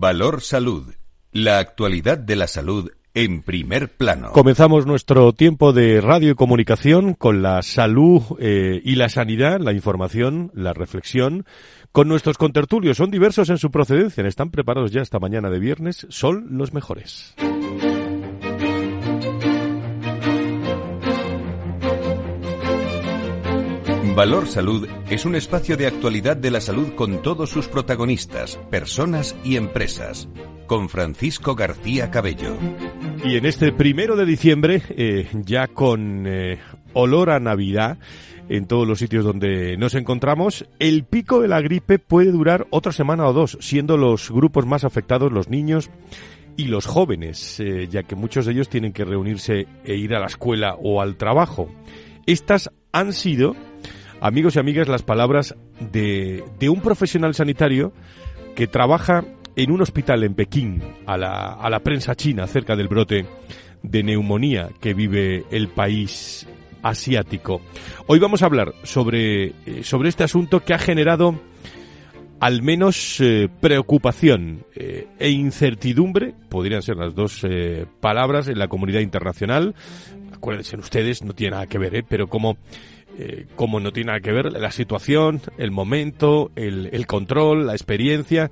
Valor Salud. La actualidad de la salud en primer plano. Comenzamos nuestro tiempo de radio y comunicación con la salud eh, y la sanidad, la información, la reflexión, con nuestros contertulios. Son diversos en su procedencia. Están preparados ya esta mañana de viernes. Son los mejores. Valor Salud es un espacio de actualidad de la salud con todos sus protagonistas, personas y empresas. Con Francisco García Cabello. Y en este primero de diciembre, eh, ya con eh, olor a Navidad, en todos los sitios donde nos encontramos, el pico de la gripe puede durar otra semana o dos, siendo los grupos más afectados los niños y los jóvenes, eh, ya que muchos de ellos tienen que reunirse e ir a la escuela o al trabajo. Estas han sido amigos y amigas, las palabras de, de un profesional sanitario que trabaja en un hospital en Pekín a la, a la prensa china acerca del brote de neumonía que vive el país asiático. Hoy vamos a hablar sobre, eh, sobre este asunto que ha generado al menos eh, preocupación eh, e incertidumbre, podrían ser las dos palabras en la comunidad internacional. Acuérdense ustedes, no tiene nada que ver, pero como eh, como no tiene nada que ver la situación, el momento, el, el, control, la experiencia.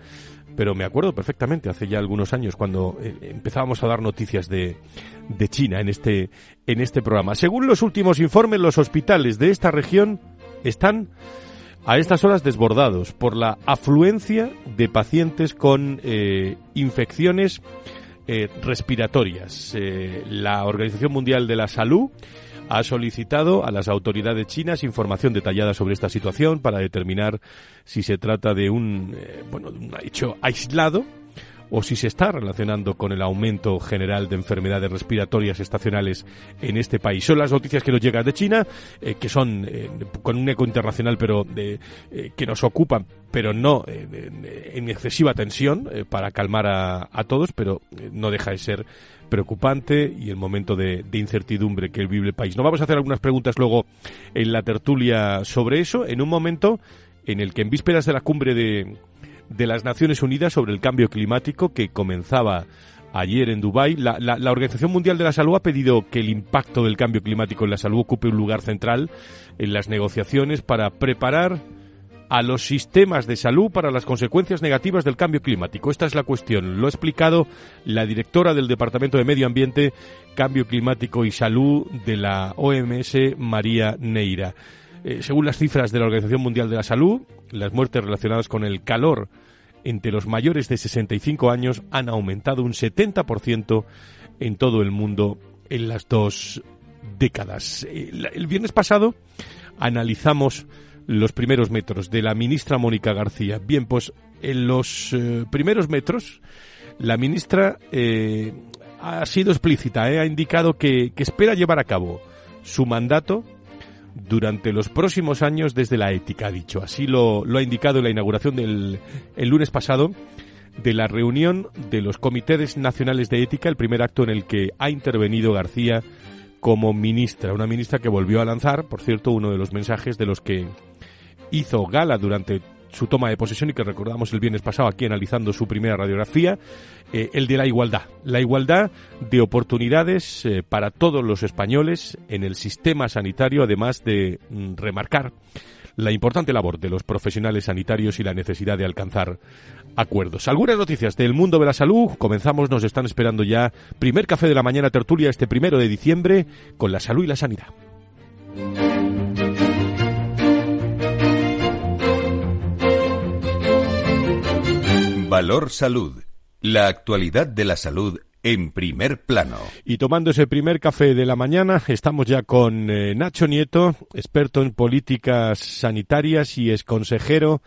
Pero me acuerdo perfectamente hace ya algunos años cuando eh, empezábamos a dar noticias de, de China en este, en este programa. Según los últimos informes, los hospitales de esta región están a estas horas desbordados por la afluencia de pacientes con eh, infecciones respiratorias. La Organización Mundial de la Salud ha solicitado a las autoridades chinas información detallada sobre esta situación para determinar si se trata de un, eh, bueno, de un hecho aislado o si se está relacionando con el aumento general de enfermedades respiratorias estacionales en este país. Son las noticias que nos llegan de China, eh, que son eh, con un eco internacional, pero de, eh, que nos ocupan, pero no en excesiva tensión para calmar a, a todos, pero no deja de ser preocupante y el momento de, de, incertidumbre que vive el país. Nos vamos a hacer algunas preguntas luego en la tertulia sobre eso, en un momento en el que en vísperas de la cumbre de, de las Naciones Unidas sobre el cambio climático que comenzaba ayer en Dubái. La, Organización Mundial de la Salud ha pedido que el impacto del cambio climático en la salud ocupe un lugar central en las negociaciones para preparar a los sistemas de salud para las consecuencias negativas del cambio climático. Esta es la cuestión. Lo ha explicado la directora del Departamento de Medio Ambiente, Cambio Climático y Salud de la OMS, María Neira. Eh, según las cifras de la Organización Mundial de la Salud, las muertes relacionadas con el calor entre los mayores de 65 años han aumentado un 70% en todo el mundo en las dos décadas. El, viernes pasado analizamos los primeros metros de la ministra Mónica García. Bien, pues en los eh, primeros metros la ministra eh, ha sido explícita, eh, ha indicado que espera llevar a cabo su mandato durante los próximos años desde la ética, ha dicho. Así lo, lo ha indicado en la inauguración del el lunes pasado de la reunión de los comités nacionales de ética, el primer acto en el que ha intervenido García como ministra, una ministra que volvió a lanzar, por cierto, uno de los mensajes de los que hizo gala durante su toma de posesión y que recordamos el viernes pasado aquí analizando su primera radiografía, eh, el de la igualdad. La igualdad de oportunidades eh, para todos los españoles en el sistema sanitario, además de mm, remarcar la importante labor de los profesionales sanitarios y la necesidad de alcanzar acuerdos. Algunas noticias del mundo de la salud. Comenzamos, nos están esperando ya primer café de la mañana tertulia este primero de diciembre con la salud y la sanidad. Valor Salud. La actualidad de la salud en primer plano. Y tomando ese primer café de la mañana, estamos ya con eh, Nacho Nieto, experto en políticas sanitarias y es consejero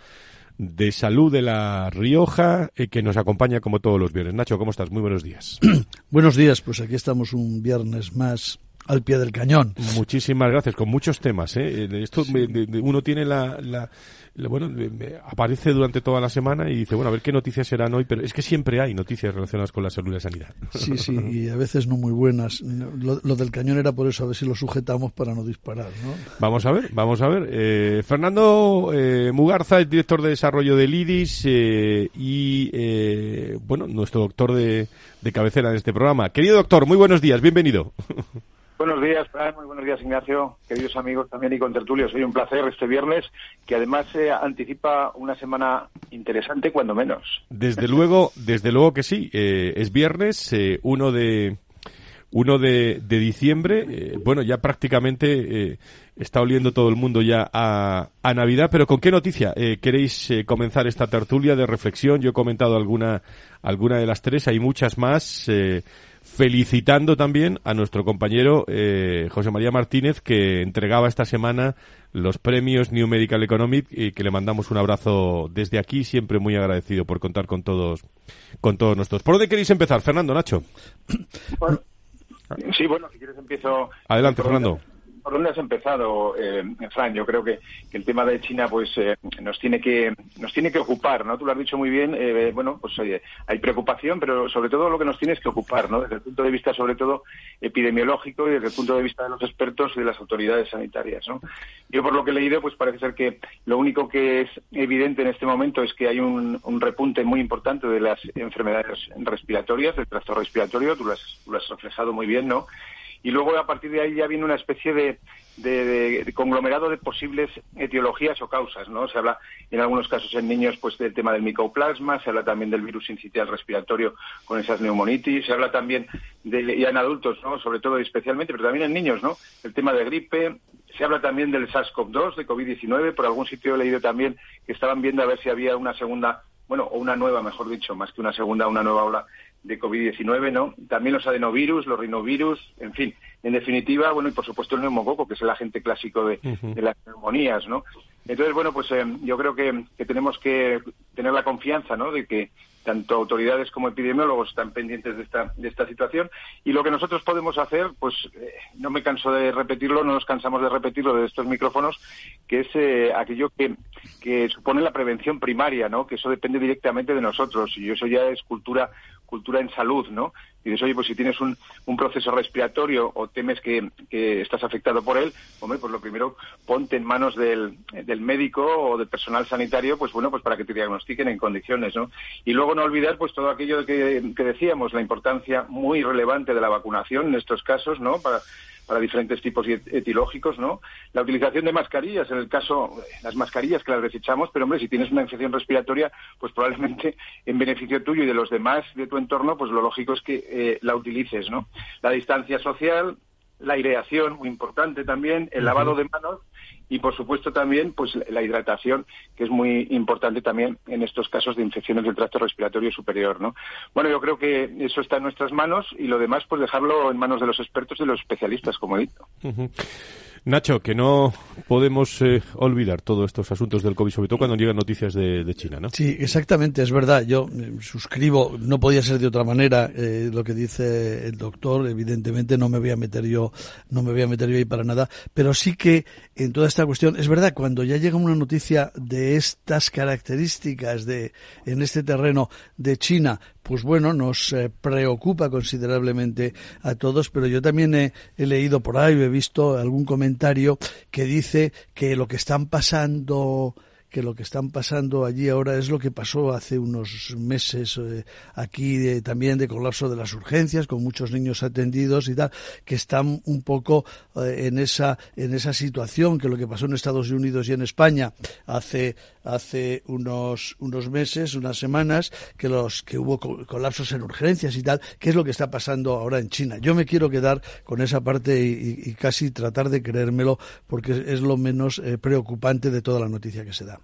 de salud de La Rioja, eh, que nos acompaña como todos los viernes. Nacho, ¿cómo estás? Muy buenos días. buenos días, pues aquí estamos un viernes más al pie del cañón. Muchísimas gracias, con muchos temas. ¿eh? Esto uno tiene la, la, bueno, aparece durante toda la semana y dice, bueno, a ver qué noticias serán hoy, pero es que siempre hay noticias relacionadas con la salud y la sanidad. Sí, sí, y a veces no muy buenas. Lo, del cañón era por eso, a ver si lo sujetamos para no disparar, ¿no? Vamos a ver, vamos a ver. Eh, Fernando eh, Mugarza es director de desarrollo del IDIS eh, y, eh, bueno, nuestro doctor de, de cabecera en este programa. Querido doctor, muy buenos días, bienvenido. Buenos días, muy buenos días, Ignacio, queridos amigos también y con tertulios. Soy un placer este viernes, que además se anticipa una semana interesante, cuando menos. Desde luego, desde luego que sí. Eh, es viernes, eh, uno de uno de, diciembre. Eh, bueno, ya prácticamente está oliendo todo el mundo ya a, a Navidad, pero ¿con qué noticia queréis comenzar esta tertulia de reflexión? Yo he comentado alguna, alguna de las tres, hay muchas más felicitando también a nuestro compañero eh, José María Martínez que entregaba esta semana los premios New Medical Economic y que le mandamos un abrazo desde aquí, siempre muy agradecido por contar con todos con todos nosotros. ¿Por dónde queréis empezar, Fernando, Nacho? sí, bueno, si quieres empiezo. Adelante, Fernando. ¿Por dónde has empezado, eh, Fran? Yo creo que, el tema de China pues eh, nos tiene que nos tiene que ocupar, ¿no? Tú lo has dicho muy bien. Eh, bueno, pues oye, hay preocupación, pero sobre todo lo que nos tienes que ocupar, ¿no? Desde el punto de vista, sobre todo, epidemiológico y desde el punto de vista de los expertos y de las autoridades sanitarias, ¿no? Yo por lo que he leído, pues parece ser que lo único que es evidente en este momento es que hay un, repunte muy importante de las enfermedades respiratorias, del trastorno respiratorio. Tú lo has, lo has reflejado muy bien, ¿no? Y luego a partir de ahí ya viene una especie de, conglomerado de posibles etiologías o causas, ¿no? Se habla en algunos casos en niños pues del tema del micoplasma, se habla también del virus incitial respiratorio con esas neumonitis, se habla también de, ya en adultos, ¿no? Sobre todo y especialmente, pero también en niños, ¿no? El tema de gripe, se habla también del SARS-CoV-2, de COVID-19, por algún sitio he leído también que estaban viendo a ver si había una segunda, bueno, o una nueva, mejor dicho, más que una segunda, una nueva ola de COVID-19, ¿no? También los adenovirus, los rinovirus, en fin, en definitiva, bueno, y por supuesto el neumococo, que es el agente clásico de, las neumonías, ¿no? Entonces, bueno, pues eh, yo creo que, tenemos que tener la confianza, ¿no?, de que tanto autoridades como epidemiólogos están pendientes de esta, de esta situación y lo que nosotros podemos hacer, pues eh, no me canso de repetirlo, no nos cansamos de repetirlo de estos micrófonos, que es eh, aquello que, que supone la prevención primaria, ¿no? Que eso depende directamente de nosotros y eso ya es cultura cultura en salud, ¿no? Y dices, oye, pues si tienes un, un proceso respiratorio o temes que, que, estás afectado por él, hombre, pues lo primero, ponte en manos del, del médico o del personal sanitario, pues bueno, pues para que te diagnostiquen en condiciones, ¿no? Y luego no olvidar, pues todo aquello que, que decíamos, la importancia muy relevante de la vacunación en estos casos, ¿no? Para, diferentes tipos etilógicos, ¿no? La utilización de mascarillas, en el caso, las mascarillas que las desechamos, pero hombre, si tienes una infección respiratoria, pues probablemente en beneficio tuyo y de los demás de tu entorno, pues lo lógico es que eh, la utilices, ¿no? La distancia social, la aireación, muy importante también, el lavado de manos y por supuesto también pues la hidratación que es muy importante también en estos casos de infecciones del tracto respiratorio superior no bueno yo creo que eso está en nuestras manos y lo demás pues dejarlo en manos de los expertos y de los especialistas como he dicho Nacho, que no podemos eh, olvidar todos estos asuntos del COVID, sobre todo cuando llegan noticias de, China, ¿no? Sí, exactamente, es verdad. Yo eh, suscribo, no podía ser de otra manera eh, lo que dice el doctor. Evidentemente no me voy a meter yo, no me voy a meter yo ahí para nada, pero sí que en toda esta cuestión es verdad cuando ya llega una noticia de estas características de en este terreno de China, pues bueno, nos eh, preocupa considerablemente a todos, pero yo también he, leído por ahí, he visto algún comentario que dice que lo que están pasando que lo que están pasando allí ahora es lo que pasó hace unos meses eh, aquí también de colapso de las urgencias con muchos niños atendidos y tal que están un poco eh, en esa en esa situación que lo que pasó en Estados Unidos y en España hace hace unos unos meses unas semanas que los que hubo colapsos en urgencias y tal qué es lo que está pasando ahora en China yo me quiero quedar con esa parte y, casi tratar de creérmelo porque es lo menos eh, preocupante de toda la noticia que se da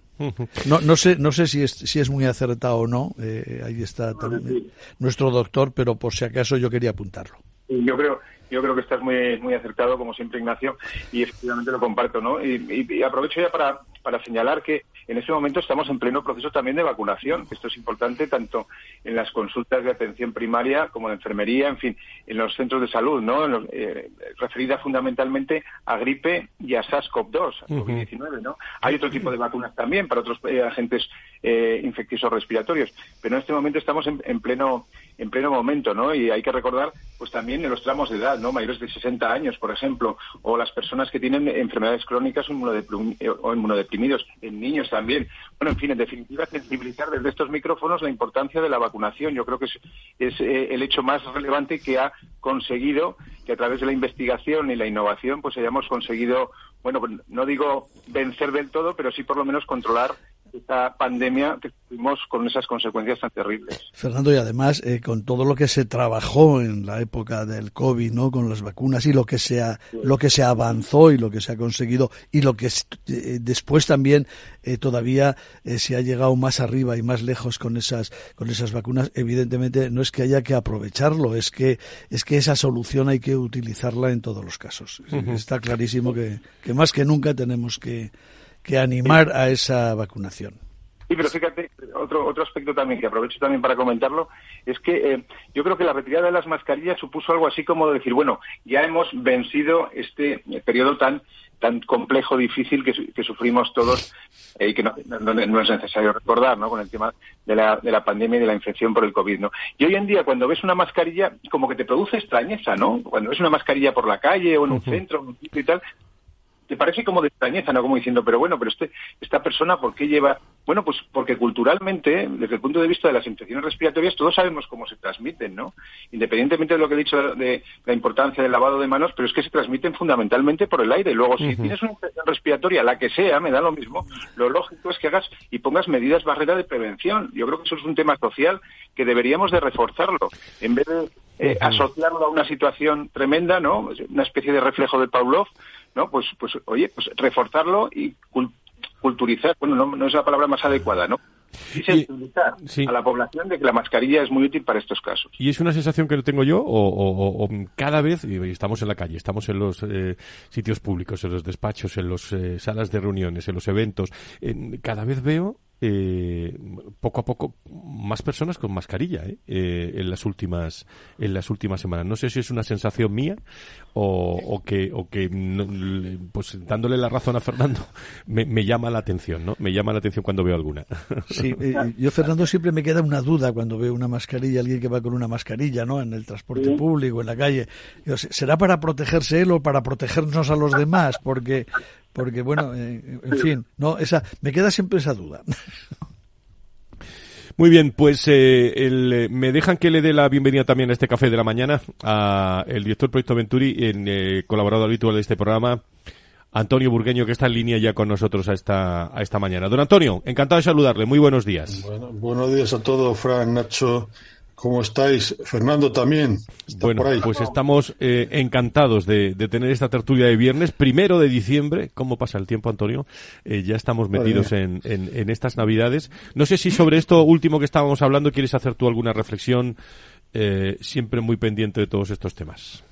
no, no sé, no sé si es, si es muy acertado o no. Eh, ahí está también nuestro doctor, pero por si acaso yo quería apuntarlo. Yo creo, yo creo que estás muy, muy acertado, como siempre, Ignacio, y efectivamente lo comparto, ¿no? Y, aprovecho ya para, para señalar que en ese momento estamos en pleno proceso también de vacunación. Esto es importante tanto en las consultas de atención primaria como de enfermería, en fin, en los centros de salud, ¿no? Eh, referida fundamentalmente a gripe y a SARS-CoV-2, COVID-19, ¿no? Hay otro tipo de vacunas también para otros eh, agentes eh, infecciosos respiratorios, pero en este momento estamos en pleno en pleno momento, ¿no? Y hay que recordar, pues también en los tramos de edad, ¿no? Mayores de 60 años, por ejemplo, o las personas que tienen enfermedades crónicas o inmunodeprimidos, en niños también. Bueno, en fin, en definitiva, sensibilizar desde estos micrófonos la importancia de la vacunación. Yo creo que es, eh, el hecho más relevante que ha conseguido que a través de la investigación y la innovación, pues hayamos conseguido, bueno, no digo vencer del todo, pero sí por lo menos controlar esta pandemia que tuvimos con esas consecuencias tan terribles. Fernando, y además, eh, con todo lo que se trabajó en la época del COVID, ¿no? Con las vacunas y lo que se, lo que se avanzó y lo que se ha conseguido y lo que eh, después también eh, todavía se ha llegado más arriba y más lejos con esas, con esas vacunas, evidentemente no es que haya que aprovecharlo, es que, es que esa solución hay que utilizarla en todos los casos. Está clarísimo que, que más que nunca tenemos que que animar a esa vacunación. Sí, pero fíjate, otro, otro aspecto también que aprovecho también para comentarlo, es que eh, yo creo que la retirada de las mascarillas supuso algo así como decir, bueno, ya hemos vencido este periodo tan tan complejo, difícil que, sufrimos todos eh, y que no, es necesario recordar, ¿no? Con el tema de la, de la pandemia y de la infección por el COVID, ¿no? Y hoy en día, cuando ves una mascarilla, como que te produce extrañeza, ¿no? Cuando ves una mascarilla por la calle o en un centro, un sitio y tal, te parece como de extrañeza, ¿no? Como diciendo, pero bueno, pero este, esta persona, ¿por qué lleva...? Bueno, pues porque culturalmente, desde el punto de vista de las infecciones respiratorias, todos sabemos cómo se transmiten, ¿no? Independientemente de lo que he dicho de la importancia del lavado de manos, pero es que se transmiten fundamentalmente por el aire. Luego, si tienes una infección respiratoria, la que sea, me da lo mismo, lo lógico es que hagas y pongas medidas barrera de prevención. Yo creo que eso es un tema social que deberíamos de reforzarlo, en vez de eh, asociarlo a una situación tremenda, ¿no? Una especie de reflejo de Pavlov, ¿no? Pues, pues oye, pues reforzarlo y culturizar, bueno, no, es la palabra más adecuada, ¿no? Y sensibilizar a la población de que la mascarilla es muy útil para estos casos. ¿Y es una sensación que tengo yo o, cada vez, y estamos en la calle, estamos en los eh, sitios públicos, en los despachos, en las eh, salas de reuniones, en los eventos, cada vez veo eh, poco a poco más personas con mascarilla ¿eh? Eh, en las últimas en las últimas semanas. No sé si es una sensación mía o, que o que pues dándole la razón a Fernando me, llama la atención no me llama la atención cuando veo alguna. Sí yo Fernando siempre me queda una duda cuando veo una mascarilla alguien que va con una mascarilla no en el transporte público en la calle. Será para protegerse él o para protegernos a los demás porque porque bueno, eh, en fin, no, esa, me queda siempre esa duda. Muy bien, pues eh, eh, me dejan que le dé la bienvenida también a este café de la mañana a el director del Proyecto Venturi, en, colaborador habitual de este programa, Antonio Burgueño, que está en línea ya con nosotros a esta, a esta mañana. Don Antonio, encantado de saludarle. Muy buenos días. Bueno, buenos días a todos, Fran, Nacho ¿Cómo estáis? Fernando también. bueno, pues estamos eh, encantados de, tener esta tertulia de viernes, primero de diciembre. ¿Cómo pasa el tiempo, Antonio? Eh, ya estamos metidos en, en, estas Navidades. No sé si sobre esto último que estábamos hablando quieres hacer tú alguna reflexión, eh, siempre muy pendiente de todos estos temas.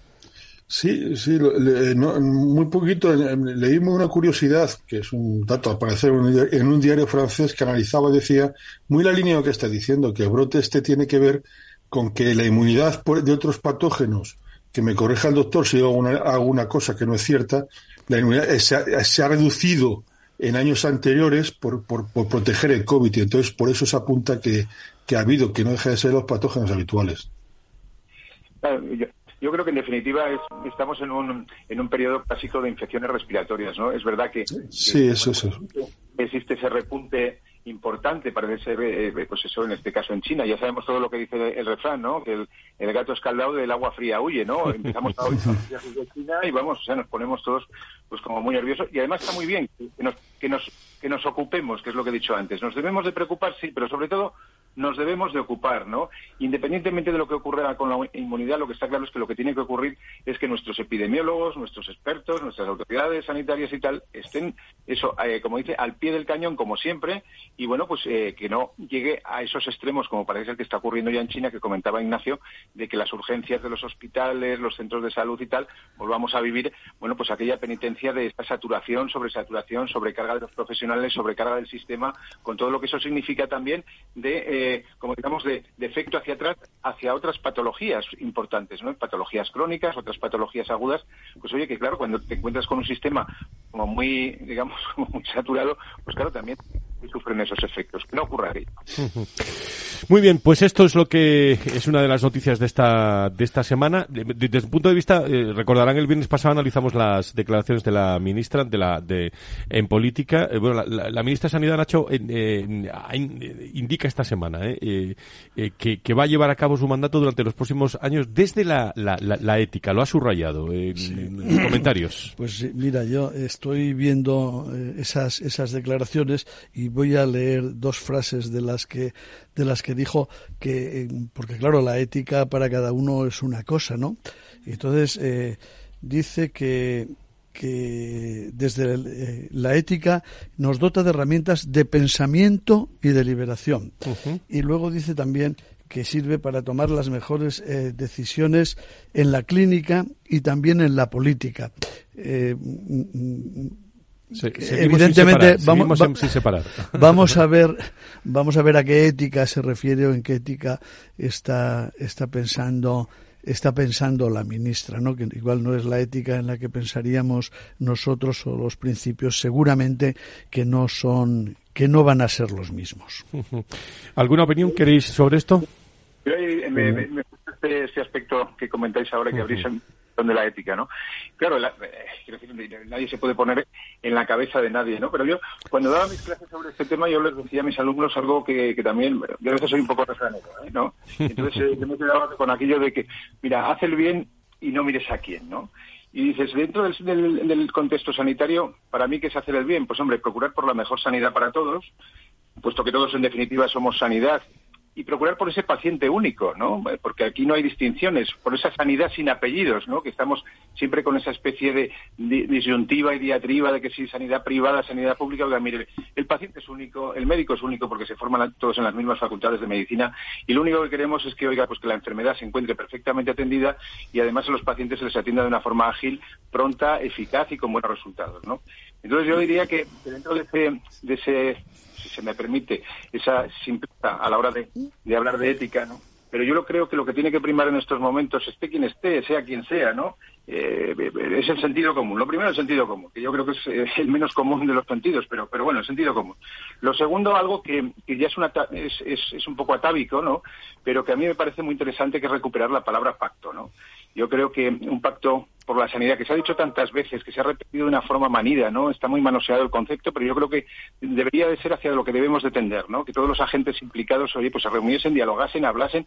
Sí, sí, muy poquito. Leímos una curiosidad, que es un dato al parecer en un diario francés que analizaba, decía, muy la línea de lo que está diciendo, que el brote este tiene que ver con que la inmunidad de otros patógenos, que me corrija el doctor si hago alguna cosa que no es cierta, la inmunidad se ha, reducido en años anteriores por, por, proteger el COVID y entonces por eso se apunta que, que ha habido, que no deja de ser los patógenos habituales. Yo creo que en definitiva estamos en un, en un periodo clásico de infecciones respiratorias, ¿no? Es verdad que, sí, eso, eso. existe ese repunte importante, parece ser, eh, pues eso, en este caso en China. Ya sabemos todo lo que dice el refrán, ¿no? Que el, gato escaldado del agua fría huye, ¿no? Empezamos a oír de China y vamos, o sea, nos ponemos todos pues como muy nerviosos. Y además está muy bien que nos, que nos, que nos ocupemos, que es lo que he dicho antes. Nos debemos de preocupar, sí, pero sobre todo nos debemos de ocupar, ¿no? Independientemente de lo que ocurra con la inmunidad, lo que está claro es que lo que tiene que ocurrir es que nuestros epidemiólogos, nuestros expertos, nuestras autoridades sanitarias y tal estén, eso, eh, como dice, al pie del cañón como siempre y bueno, pues eh, que no llegue a esos extremos como parece que está ocurriendo ya en China, que comentaba Ignacio, de que las urgencias de los hospitales, los centros de salud y tal, volvamos a vivir, bueno, pues aquella penitencia de esta saturación, sobresaturación, sobrecarga de los profesionales, sobrecarga del sistema, con todo lo que eso significa también de, eh, como digamos, de, efecto hacia atrás, hacia otras patologías importantes, ¿no? Patologías crónicas, otras patologías agudas, pues oye, que claro, cuando te encuentras con un sistema como muy, digamos, muy saturado, pues claro, también sufren esos efectos. Que no ocurra. Muy bien, pues esto es lo que es una de las noticias de esta de esta semana. Desde el punto de vista, eh, recordarán el viernes pasado analizamos las declaraciones de la ministra de la de en política. Eh, bueno, la, ministra de Sanidad Nacho indica esta semana eh, que, que, va a llevar a cabo su mandato durante los próximos años desde la, la, ética. Lo ha subrayado en, comentarios. Pues mira, yo estoy viendo esas esas declaraciones y voy a leer dos frases de las que de las que dijo que eh, porque claro la ética para cada uno es una cosa no entonces eh, dice que que desde eh, la ética nos dota de herramientas de pensamiento y de liberación. Y luego dice también que sirve para tomar las mejores decisiones en la clínica y también en la política evidentemente vamos, vamos a ver vamos a ver a qué ética se refiere o en qué ética está está pensando está pensando la ministra, ¿no? Que igual no es la ética en la que pensaríamos nosotros o los principios, seguramente que no son que no van a ser los mismos. ¿Alguna opinión queréis sobre esto? me, gusta este, este, aspecto que comentáis ahora, que abrís de la ética, ¿no? Claro, eh, nadie se puede poner en la cabeza de nadie, ¿no? Pero yo, cuando daba mis clases sobre este tema, yo les decía a mis alumnos algo que, también, yo a veces soy un poco refranero, ¿eh? ¿no? Entonces, eh, yo me con aquello de que, mira, haz el bien y no mires a quién, ¿no? Y dices, dentro del, del, contexto sanitario, para mí, ¿qué es hacer el bien? Pues, hombre, procurar por la mejor sanidad para todos, puesto que todos, en definitiva, somos sanidad y procurar por ese paciente único, ¿no? Porque aquí no hay distinciones, por esa sanidad sin apellidos, ¿no? Que estamos siempre con esa especie de disyuntiva y diatriba de que si sanidad privada, sanidad pública, oiga, mire, el paciente es único, el médico es único porque se forman todos en las mismas facultades de medicina y lo único que queremos es que, oiga, pues que la enfermedad se encuentre perfectamente atendida y además a los pacientes se les atienda de una forma ágil, pronta, eficaz y con buenos resultados, ¿no? Entonces yo diría que dentro de ese, de ese si se me permite, esa simpleza a la hora de, hablar de ética, ¿no? Pero yo lo creo que lo que tiene que primar en estos momentos, esté quien esté, sea quien sea, ¿no? Eh, es el sentido común. Lo primero, el sentido común, que yo creo que es eh, el menos común de los sentidos, pero, pero bueno, el sentido común. Lo segundo, algo que, ya es, una, es, es, un poco atávico, ¿no? Pero que a mí me parece muy interesante, que es recuperar la palabra pacto, ¿no? Yo creo que un pacto por la sanidad, que se ha dicho tantas veces, que se ha repetido de una forma manida, ¿no? Está muy manoseado el concepto, pero yo creo que debería de ser hacia lo que debemos de tender, ¿no? Que todos los agentes implicados, oye, pues se reuniesen, dialogasen, hablasen,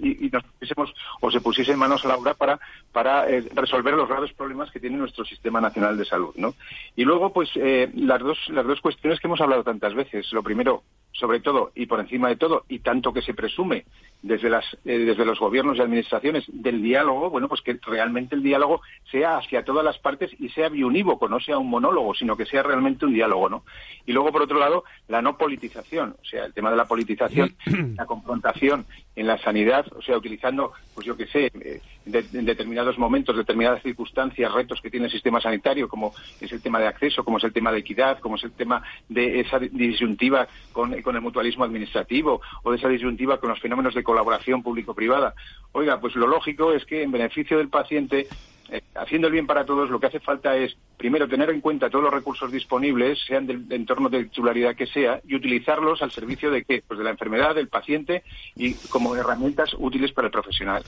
y, nos pusiésemos o se pusiesen manos a la obra para, para eh, resolver los graves problemas que tiene nuestro sistema nacional de salud, ¿no? Y luego, pues, eh, las dos, las dos cuestiones que hemos hablado tantas veces. Lo primero, sobre todo y por encima de todo, y tanto que se presume desde, las, eh, desde los gobiernos y administraciones del diálogo, bueno, pues que realmente el diálogo sea hacia todas las partes y sea biunívoco, no sea un monólogo, sino que sea realmente un diálogo, ¿no? Y luego, por otro lado, la no politización, o sea, el tema de la politización, la confrontación en la sanidad, o sea, utilizando, pues yo qué sé, eh, en determinados momentos, determinadas circunstancias, retos que tiene el sistema sanitario, como es el tema de acceso, como es el tema de equidad, como es el tema de esa disyuntiva con, el mutualismo administrativo o de esa disyuntiva con los fenómenos de colaboración público-privada. Oiga, pues lo lógico es que en beneficio del paciente eh, haciendo el bien para todos, lo que hace falta es, primero, tener en cuenta todos los recursos disponibles, sean del entorno de titularidad que sea, y utilizarlos al servicio de qué? Pues de la enfermedad, del paciente y como herramientas útiles para el profesional.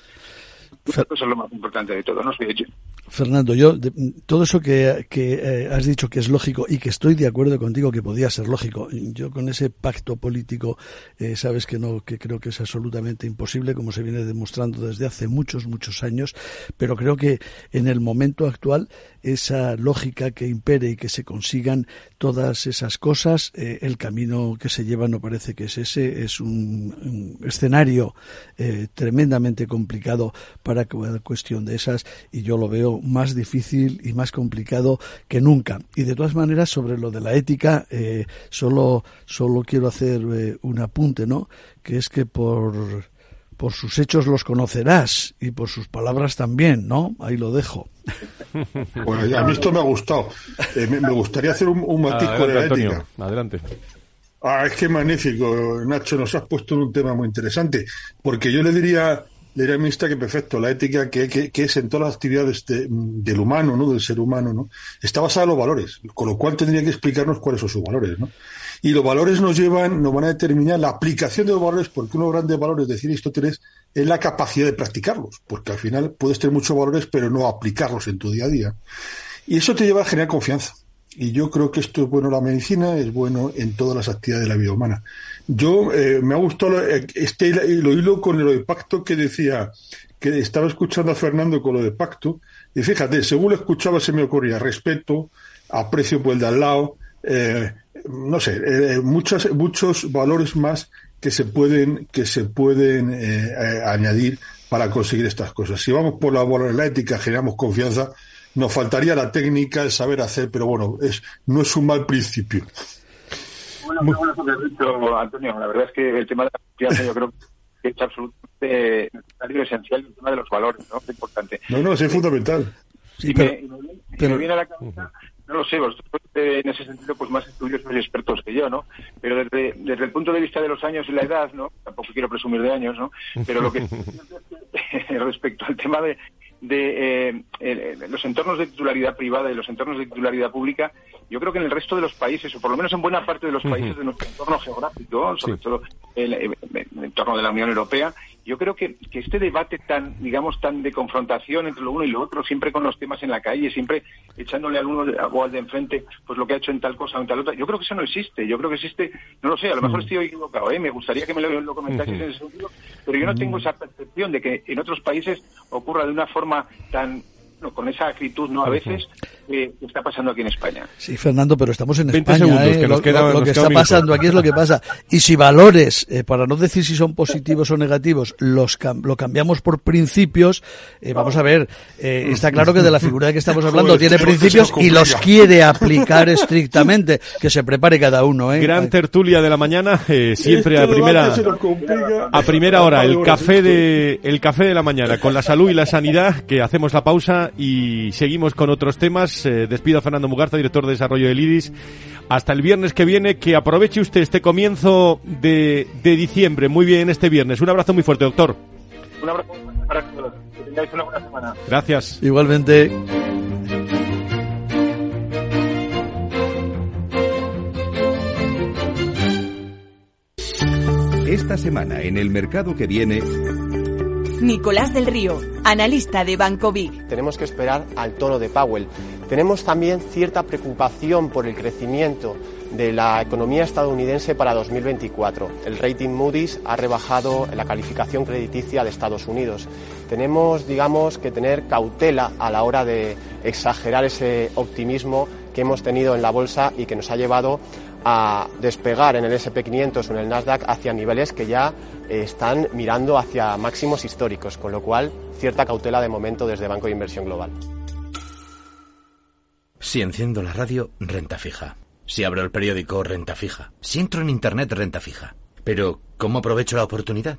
Eso es lo más importante de todo, ¿no? Fernando, yo, todo eso que, eh, has dicho que es lógico y que estoy de acuerdo contigo que podía ser lógico, yo con ese pacto político, eh, sabes que no, que creo que es absolutamente imposible, como se viene demostrando desde hace muchos, muchos años, pero creo que en el momento actual esa lógica que impere y que se consigan todas esas cosas, eh, el camino que se lleva no parece que es ese, es un, escenario eh, tremendamente complicado para cada cuestión de esas y yo lo veo más difícil y más complicado que nunca. Y de todas maneras, sobre lo de la ética, eh, solo, solo quiero hacer un apunte, ¿no? Que es que por por sus hechos los conocerás y por sus palabras también, ¿no? Ahí lo dejo. Bueno, a mí esto me ha gustado. Eh, me, gustaría hacer un, un matiz con la ética. Adelante. Ah, es que magnífico, Nacho, nos has puesto en un tema muy interesante, porque yo le diría, le diría a ministra que perfecto, la ética que, que, es en todas las actividades del humano, ¿no? Del ser humano, ¿no? Está basada en los valores, con lo cual tendría que explicarnos cuáles son sus valores, ¿no? Y los valores nos llevan, nos van a determinar la aplicación de los valores, porque uno de los grandes valores, decir Aristóteles, es la capacidad de practicarlos, porque al final puedes tener muchos valores, pero no aplicarlos en tu día a día. Y eso te lleva a generar confianza. Y yo creo que esto es bueno en la medicina, es bueno en todas las actividades de la vida humana. Yo eh, me ha gustado eh, este lo hilo con lo de pacto que decía que estaba escuchando a Fernando con lo de pacto y fíjate, según lo escuchaba se me ocurría respeto, aprecio por el de al lado, eh, no sé, eh, muchos, muchos valores más que se pueden, que se pueden eh, eh, añadir para conseguir estas cosas. Si vamos por la, por la ética, generamos confianza, nos faltaría la técnica, el saber hacer, pero bueno, es, no es un mal principio. Bueno, Muy... bueno que has dicho, Antonio. La verdad es que el tema de la confianza yo creo que es absolutamente necesario esencial el tema de los valores, ¿no? Es importante. No, no, es fundamental. Sí, pero, me, viene a la cabeza no lo sé, vosotros en ese sentido pues más estudiosos y expertos que yo, ¿no? Pero desde, desde el punto de vista de los años y la edad, ¿no? Tampoco quiero presumir de años, ¿no? Pero lo que respecto al tema de, de eh, los entornos de titularidad privada y los entornos de titularidad pública, yo creo que en el resto de los países, o por lo menos en buena parte de los países de nuestro entorno geográfico, sobre todo el, el, entorno de la Unión Europea, yo creo que, que, este debate tan, digamos, tan de confrontación entre lo uno y lo otro, siempre con los temas en la calle, siempre echándole al uno o al de enfrente, pues lo que ha hecho en tal cosa o en tal otra, yo creo que eso no existe. Yo creo que existe, no lo sé, a lo mejor estoy equivocado, ¿eh? me gustaría que me lo, lo comentaseis en ese sentido, pero yo no tengo esa percepción de que en otros países ocurra de una forma tan con esa actitud, ¿no? A veces, está pasando aquí en España. Sí, Fernando, pero estamos en España. ¿eh? lo, que está pasando aquí es lo que pasa. Y si valores, eh, para no decir si son positivos o negativos, los lo cambiamos por principios, eh, vamos a ver, eh, está claro que de la figura de que estamos hablando tiene principios y los quiere aplicar estrictamente. Que se prepare cada uno. ¿eh? Gran tertulia de la mañana, siempre a primera, a primera hora, el café de, el café de la mañana, con la salud y la sanidad, que hacemos la pausa y seguimos con otros temas. Eh, despido a Fernando Mugarza, director de desarrollo del IDIS. Hasta el viernes que viene, que aproveche usted este comienzo de, de diciembre. Muy bien este viernes. Un abrazo muy fuerte, doctor. Un abrazo para todos. Que tengáis una buena semana. Gracias. Igualmente. Esta semana en el mercado que viene Nicolás del Río, analista de Banco Big. Tenemos que esperar al tono de Powell. Tenemos también cierta preocupación por el crecimiento de la economía estadounidense para 2024. El rating Moody's ha rebajado la calificación crediticia de Estados Unidos. Tenemos, digamos, que tener cautela a la hora de exagerar ese optimismo que hemos tenido en la bolsa y que nos ha llevado a despegar en el SP500 o en el Nasdaq hacia niveles que ya están mirando hacia máximos históricos, con lo cual cierta cautela de momento desde Banco de Inversión Global. Si enciendo la radio, renta fija. Si abro el periódico, renta fija. Si entro en Internet, renta fija. Pero, ¿cómo aprovecho la oportunidad?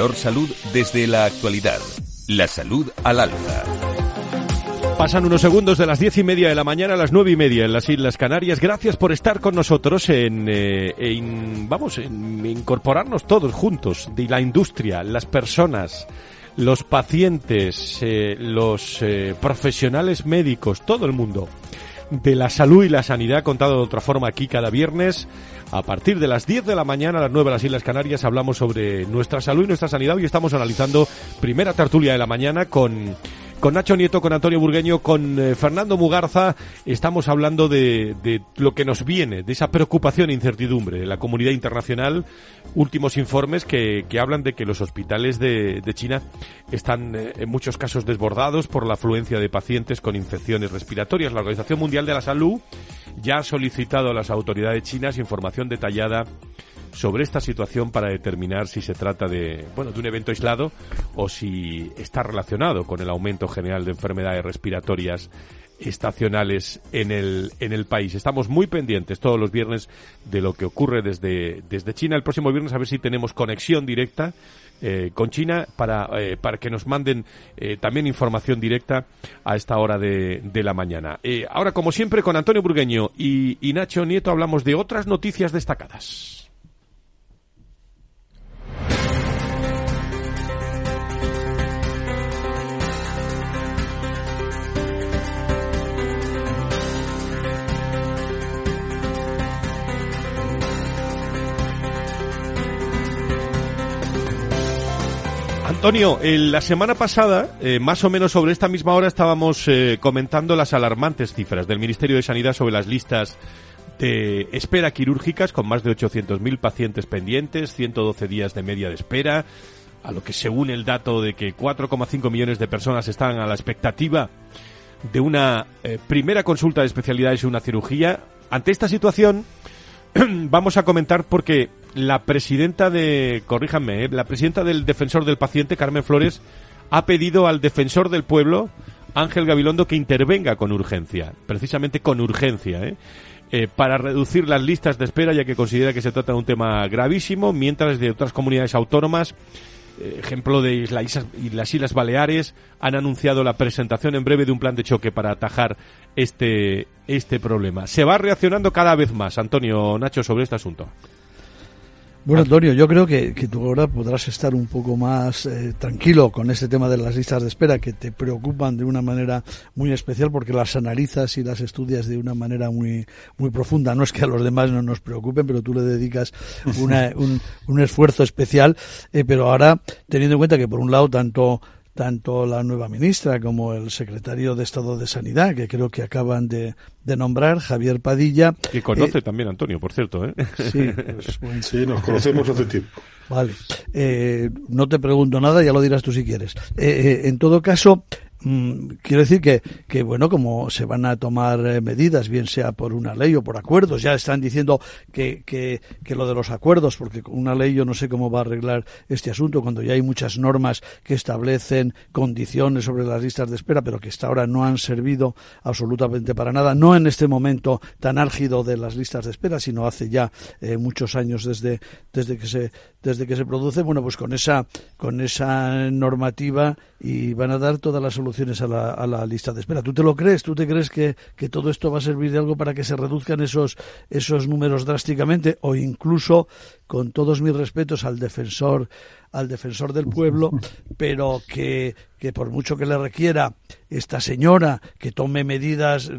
Valor Salud desde la actualidad. La salud al alza. Pasan unos segundos de las diez y media de la mañana a las nueve y media en las Islas Canarias. Gracias por estar con nosotros en, eh, vamos, en incorporarnos todos juntos de la industria, las personas, los pacientes, eh, los eh, profesionales médicos, todo el mundo de la salud y la sanidad contado de otra forma aquí cada viernes a partir de las 10 de la mañana a las 9 de las Islas Canarias hablamos sobre nuestra salud y nuestra sanidad. Hoy estamos analizando primera tertulia de la mañana con con Nacho Nieto, con Antonio Burgueño, con eh, Fernando Mugarza, estamos hablando de, de, lo que nos viene, de esa preocupación e incertidumbre la comunidad internacional. Últimos informes que, que hablan de que los hospitales de, de China están eh, en muchos casos desbordados por la afluencia de pacientes con infecciones respiratorias. La Organización Mundial de la Salud ya ha solicitado a las autoridades chinas información detallada sobre esta situación para determinar si se trata de, bueno, de un evento aislado o si está relacionado con el aumento general de enfermedades respiratorias estacionales en el, en el país. Estamos muy pendientes todos los viernes de lo que ocurre desde, desde China. El próximo viernes a ver si tenemos conexión directa eh, con China para, eh, para que nos manden eh, también información directa a esta hora de, de la mañana. Eh, ahora, como siempre, con Antonio Burgueño y, y Nacho Nieto hablamos de otras noticias destacadas. Antonio, eh, la semana pasada, eh, más o menos sobre esta misma hora, estábamos eh, comentando las alarmantes cifras del Ministerio de Sanidad sobre las listas de espera quirúrgicas con más de 800.000 pacientes pendientes, 112 días de media de espera, a lo que se une el dato de que 4,5 millones de personas están a la expectativa de una primera consulta de especialidades y una cirugía. Ante esta situación, vamos a comentar porque la presidenta de, corríjanme, ¿eh? la presidenta del defensor del paciente, Carmen Flores, ha pedido al defensor del pueblo, Ángel Gabilondo, que intervenga con urgencia, precisamente con urgencia, ¿eh? Eh, para reducir las listas de espera, ya que considera que se trata de un tema gravísimo, mientras de otras comunidades autónomas, eh, ejemplo de las islas, las Islas Baleares, han anunciado la presentación en breve de un plan de choque para atajar este, este problema. Se va reaccionando cada vez más, Antonio Nacho, sobre este asunto. Bueno, Antonio, yo creo que, que tú ahora podrás estar un poco más eh, tranquilo con este tema de las listas de espera que te preocupan de una manera muy especial porque las analizas y las estudias de una manera muy muy profunda. No es que a los demás no nos preocupen, pero tú le dedicas una, un, un, esfuerzo especial. Eh, pero ahora, teniendo en cuenta que por un lado tanto tanto la nueva ministra como el secretario de Estado de Sanidad, que creo que acaban de, de nombrar, Javier Padilla. Que conoce eh, también Antonio, por cierto. ¿eh? Sí, pues, bueno. sí, nos conocemos hace tiempo. Vale. Eh, no te pregunto nada, ya lo dirás tú si quieres. Eh, en todo caso, quiero decir que, que, bueno, como se van a tomar eh, medidas, bien sea por una ley o por acuerdos, ya están diciendo que, que, que, lo de los acuerdos, porque con una ley yo no sé cómo va a arreglar este asunto, cuando ya hay muchas normas que establecen condiciones sobre las listas de espera, pero que hasta ahora no han servido absolutamente para nada, no en este momento tan álgido de las listas de espera, sino hace ya eh, muchos años desde, desde que se, desde que se produce, bueno, pues con esa, con esa normativa y van a dar todas las soluciones a la, a la lista de espera. ¿Tú te lo crees? ¿Tú te crees que, que, todo esto va a servir de algo para que se reduzcan esos, esos números drásticamente o incluso, con todos mis respetos al defensor al defensor del pueblo, pero que, que por mucho que le requiera esta señora que tome medidas,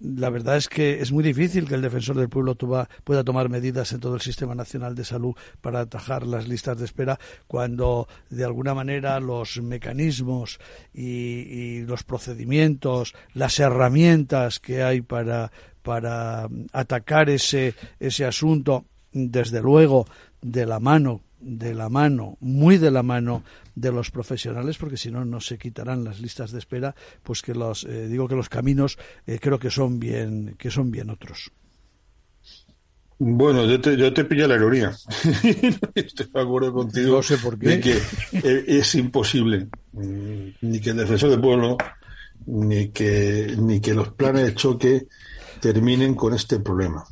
la verdad es que es muy difícil que el defensor del pueblo tuba, pueda tomar medidas en todo el sistema nacional de salud para atajar las listas de espera cuando de alguna manera los mecanismos y, y los procedimientos, las herramientas que hay para para atacar ese ese asunto desde luego de la mano de la mano, muy de la mano de los profesionales, porque si no, no se quitarán las listas de espera, pues que los, eh, digo que los caminos eh, creo que son bien, que son bien otros. Bueno, yo te, yo te pillo la ironía. Estoy de acuerdo contigo. No sé por qué. De que eh, es imposible mm, ni que el defensor del pueblo ni que, ni que los planes de choque terminen con este problema.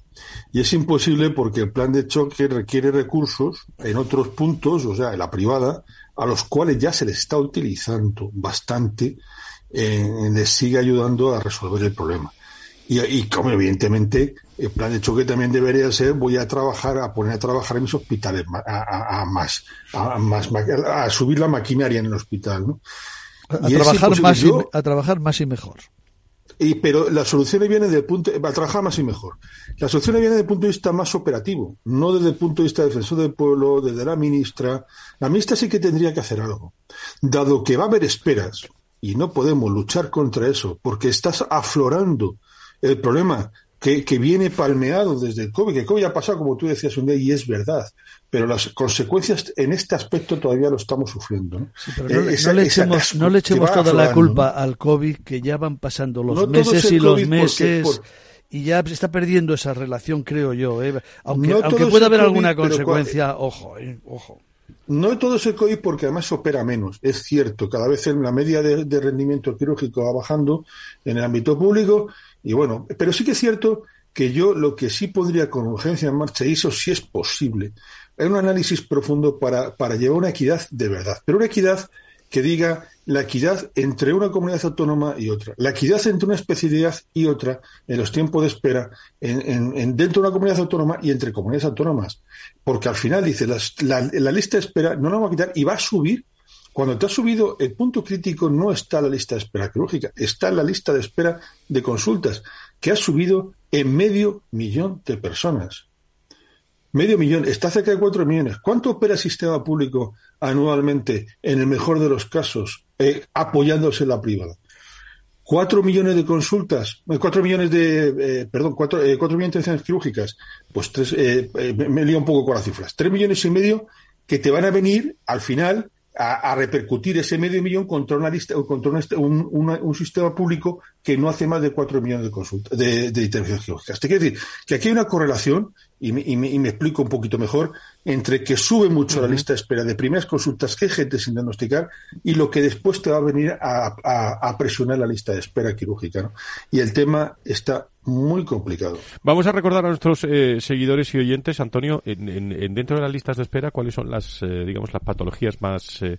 Y es imposible porque el plan de choque requiere recursos en otros puntos, o sea, en la privada, a los cuales ya se les está utilizando bastante, eh, les sigue ayudando a resolver el problema. Y, y, como evidentemente el plan de choque también debería ser voy a trabajar, a poner a trabajar en mis hospitales a, a, más, a, más, a subir la maquinaria en el hospital, ¿no? A, trabajar más y, a trabajar más y mejor. Y, pero la solución viene del punto, va a trabajar más y mejor. La solución viene desde punto de vista más operativo, no desde el punto de vista defensor del pueblo, desde la ministra. La ministra sí que tendría que hacer algo. Dado que va a haber esperas, y no podemos luchar contra eso, porque estás aflorando el problema que, que, viene palmeado desde el COVID, que el COVID ha pasado, como tú decías un día, y es verdad, pero las consecuencias en este aspecto todavía lo estamos sufriendo. ¿no? Sí, no, eh, esa, no, le echemos, no le echemos toda la culpa ¿no? al COVID, que ya van pasando los meses y los meses. Porque, por, y ya se está perdiendo esa relación, creo yo. ¿eh? Aunque, aunque pueda haber COVID, alguna consecuencia, ojo, eh, ojo. No todo es el COVID porque además opera menos, es cierto. Cada vez la media de, de rendimiento quirúrgico va bajando en el ámbito público y bueno, pero sí que es cierto que yo lo que sí pondría con urgencia en marcha, y eso sí es posible, es un análisis profundo para, para llevar una equidad de verdad, pero una equidad que diga la equidad entre una comunidad autónoma y otra, la equidad entre una especialidad y otra en los tiempos de espera en, en, en dentro de una comunidad autónoma y entre comunidades autónomas. Porque al final dice, las, la, la, lista de espera no la vamos a quitar y va a subir. Cuando te ha subido, el punto crítico no está en la lista de espera quirúrgica, está en la lista de espera de consultas, que ha subido en medio millón de personas. Medio millón, está cerca de cuatro millones. ¿Cuánto opera el sistema público anualmente, en el mejor de los casos, eh, apoyándose en la privada? Cuatro millones de consultas, eh, cuatro millones de, eh, perdón, cuatro, eh, cuatro millones de intervenciones quirúrgicas, pues tres, me, me lío un poco con las cifras. Tres millones y medio que te van a venir al final a, a, repercutir ese medio millón contra una contra un, un, sistema público que no hace más de cuatro millones de consultas de, de intervenciones quirúrgicas. Te quiero decir que aquí hay una correlación y me, y, me, y me, explico un poquito mejor, entre que sube mucho uh -huh. la lista de espera de primeras consultas que hay gente sin diagnosticar y lo que después te va a venir a, a, a presionar la lista de espera quirúrgica. ¿no? Y el tema está muy complicado. Vamos a recordar a nuestros eh, seguidores y oyentes, Antonio, en, en, en, dentro de las listas de espera, cuáles son las, eh, digamos, las patologías más eh,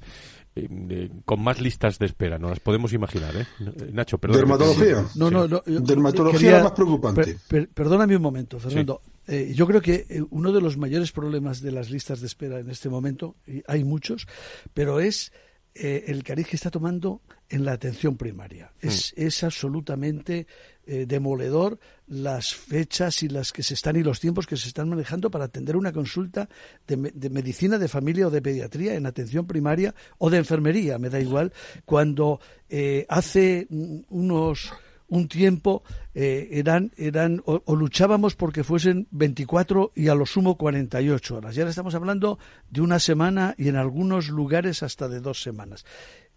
eh, con más listas de espera, no las podemos imaginar, ¿eh? Nacho, perdón. ¿Dermatología? No, no, no. Dermatología quería, es más preocupante. Per, per, perdóname un momento, Fernando. Sí. Eh, yo creo que eh, uno de los mayores problemas de las listas de espera en este momento, y hay muchos, pero es eh, el cariz que está tomando en la atención primaria. Mm. Es, es absolutamente eh, demoledor las fechas y las que se están y los tiempos que se están manejando para atender una consulta de, de, medicina de familia o de pediatría en atención primaria o de enfermería, me da igual, cuando eh, hace unos un tiempo eh, eran, eran o, o, luchábamos porque fuesen 24 y a lo sumo 48 horas. Y ahora estamos hablando de una semana y en algunos lugares hasta de dos semanas.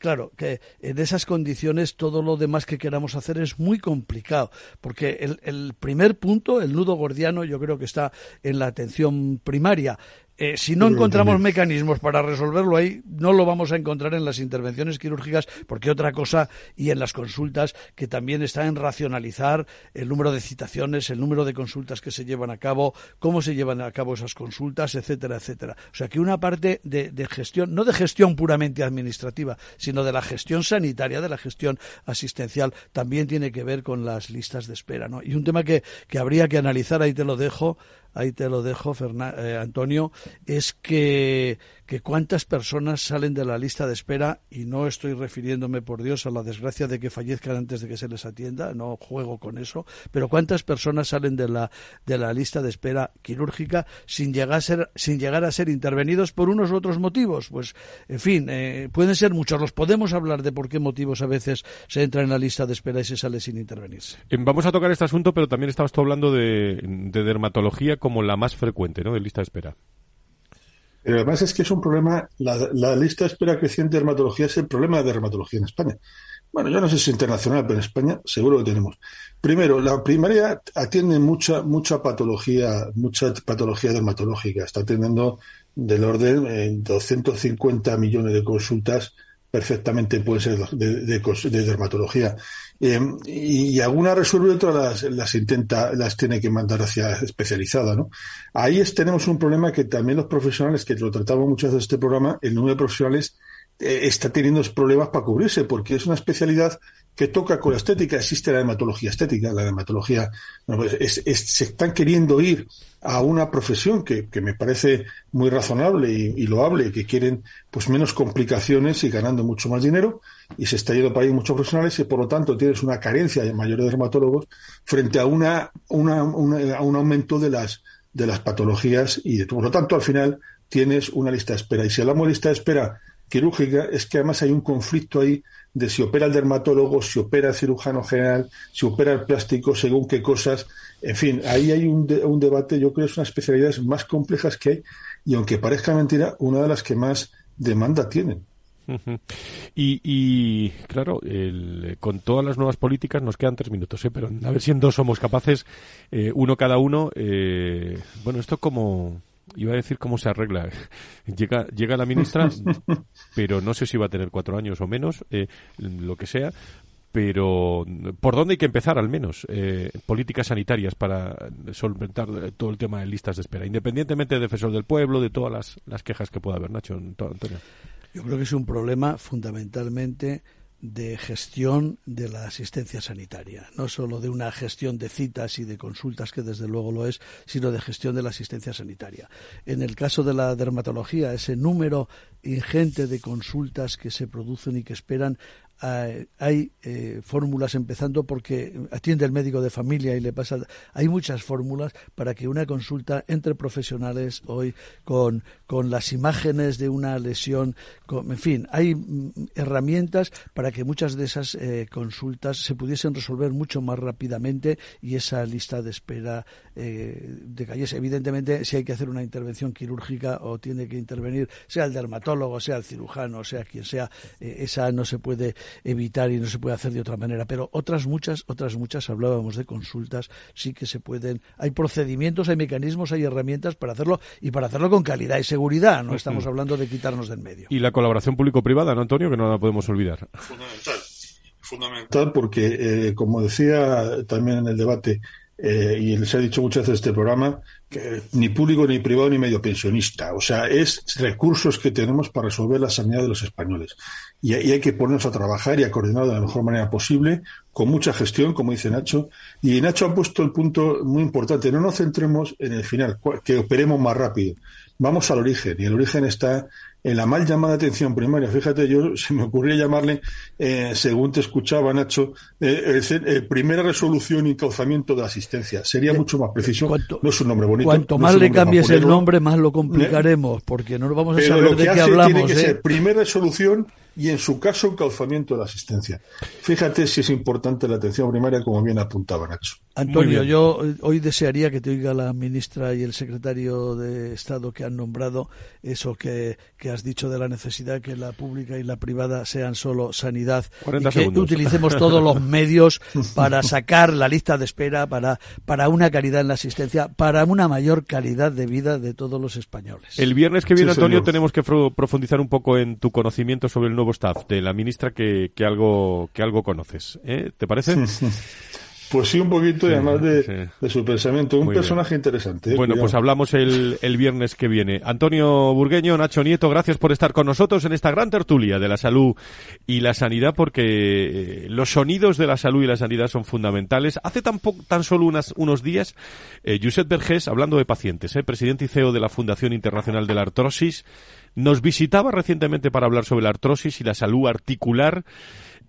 Claro, que en esas condiciones todo lo demás que queramos hacer es muy complicado, porque el, primer punto, el nudo gordiano, yo creo que está en la atención primaria. Eh, si no encontramos mecanismos para resolverlo ahí, no lo vamos a encontrar en las intervenciones quirúrgicas, porque otra cosa, y en las consultas, que también está en racionalizar el número de citaciones, el número de consultas que se llevan a cabo, cómo se llevan a cabo esas consultas, etcétera, etcétera. O sea que una parte de, gestión, no de gestión puramente administrativa, sino de la gestión sanitaria, de la gestión asistencial, también tiene que ver con las listas de espera. ¿no? Y un tema que, que habría que analizar, ahí te lo dejo, ahí te lo dejo, eh, Antonio, es que, que cuántas personas salen de la lista de espera, y no estoy refiriéndome, por Dios, a la desgracia de que fallezcan antes de que se les atienda, no juego con eso, pero cuántas personas salen de la, de la lista de espera quirúrgica sin llegar a ser, sin llegar a ser intervenidos por unos u otros motivos. Pues, en fin, eh, pueden ser muchos. Los podemos hablar de por qué motivos a veces se entra en la lista de espera y se sale sin intervenirse. Eh, vamos a tocar este asunto, pero también estabas tú hablando de, de dermatología como la más frecuente, ¿no? De lista de espera. Pero además es que es un problema, la, lista de espera creciente de dermatología es el problema de dermatología en España. Bueno, yo no sé si es internacional, pero en España seguro que tenemos. Primero, la primaria atiende mucha, mucha patología, mucha patología dermatológica. Está atendiendo del orden de 250 millones de consultas perfectamente puede ser de, de, dermatología. Eh, y, algunas resuelve, otras las, las, intenta, las tiene que mandar hacia especializada, ¿no? Ahí tenemos un problema que también los profesionales, que lo tratamos muchas veces este programa, el número de profesionales eh, está teniendo problemas para cubrirse, porque es una especialidad que toca con la estética. Existe la dermatología estética, la dermatología. Pues, se están queriendo ir a una profesión que, que me parece muy razonable y, loable, que quieren pues menos complicaciones y ganando mucho más dinero, y se está yendo para ahí muchos profesionales y por lo tanto tienes una carencia de mayores dermatólogos frente a una, una, a un aumento de las de las patologías y por lo tanto al final tienes una lista de espera y si hablamos de lista de espera quirúrgica es que además hay un conflicto ahí de si opera el dermatólogo, si opera el cirujano general, si opera el plástico, según qué cosas. En fin, ahí hay un, un debate, yo creo que es una especialidades más complejas que hay y aunque parezca mentira, una de las que más demanda tienen. Y, y, claro, el, con todas las nuevas políticas nos quedan tres minutos, ¿eh? pero a ver si en dos somos capaces, eh, uno cada uno. Eh, bueno, esto como, iba a decir cómo se arregla. Llega, llega la ministra, pero no sé si va a tener cuatro años o menos, eh, lo que sea. Pero, ¿por dónde hay que empezar al menos? Eh, políticas sanitarias para solventar todo el tema de listas de espera, independientemente de defensor del pueblo, de todas las, las quejas que pueda haber, Nacho, Antonio. Yo creo que es un problema fundamentalmente de gestión de la asistencia sanitaria, no solo de una gestión de citas y de consultas, que desde luego lo es, sino de gestión de la asistencia sanitaria. En el caso de la dermatología, ese número ingente de consultas que se producen y que esperan hay eh, fórmulas empezando porque atiende el médico de familia y le pasa hay muchas fórmulas para que una consulta entre profesionales hoy con, con las imágenes de una lesión en fin hay mm, herramientas para que muchas de esas eh, consultas se pudiesen resolver mucho más rápidamente y esa lista de espera eh, decayese evidentemente si hay que hacer una intervención quirúrgica o tiene que intervenir sea el dermatólogo sea el cirujano sea quien sea eh, esa no se puede evitar y no se puede hacer de otra manera. Pero otras muchas, otras muchas, hablábamos de consultas, sí que se pueden. Hay procedimientos, hay mecanismos, hay herramientas para hacerlo y para hacerlo con calidad y seguridad. No estamos hablando de quitarnos del medio. Y la colaboración público-privada, ¿no, Antonio? Que no la podemos olvidar. Fundamental. Fundamental porque, eh, como decía también en el debate, eh, y les he dicho muchas veces este programa, que ni público, ni privado, ni medio pensionista. O sea, es recursos que tenemos para resolver la sanidad de los españoles. Y, y hay que ponernos a trabajar y a coordinar de la mejor manera posible, con mucha gestión, como dice Nacho. Y Nacho ha puesto el punto muy importante. No nos centremos en el final, que operemos más rápido. Vamos al origen. Y el origen está en la mal llamada atención primaria. Fíjate, yo se me ocurría llamarle, eh, según te escuchaba, Nacho, eh, eh, primera resolución y cauzamiento de asistencia. Sería mucho más preciso. no es un nombre bonito. Cuanto más le cambies el nombre, más lo complicaremos, porque no vamos a saber de qué hablamos. Tiene que ser primera resolución y en su caso un calzamiento de la asistencia. Fíjate si es importante la atención primaria, como bien apuntaba Nacho. Antonio, yo hoy desearía que te oiga la ministra y el secretario de Estado que han nombrado eso que, que has dicho de la necesidad que la pública y la privada sean solo sanidad y que utilicemos todos los medios para sacar la lista de espera para, para una calidad en la asistencia, para una mayor calidad de vida de todos los españoles. El viernes que viene, Antonio, tenemos que profundizar un poco en tu conocimiento sobre el nuevo de la ministra que, que algo que algo conoces. ¿eh? ¿Te parece? Pues sí, un poquito, y además de, su pensamiento. Un personaje interesante. ¿eh? Bueno, pues hablamos el, el, viernes que viene. Antonio Burgueño, Nacho Nieto, gracias por estar con nosotros en esta gran tertulia de la salud y la sanidad, porque eh, los sonidos de la salud y la sanidad son fundamentales. Hace tan, tan solo unas, unos días, eh, Josep Vergés, hablando de pacientes, eh, presidente y CEO de la Fundación Internacional de la Artrosis, nos visitaba recientemente para hablar sobre la artrosis y la salud articular.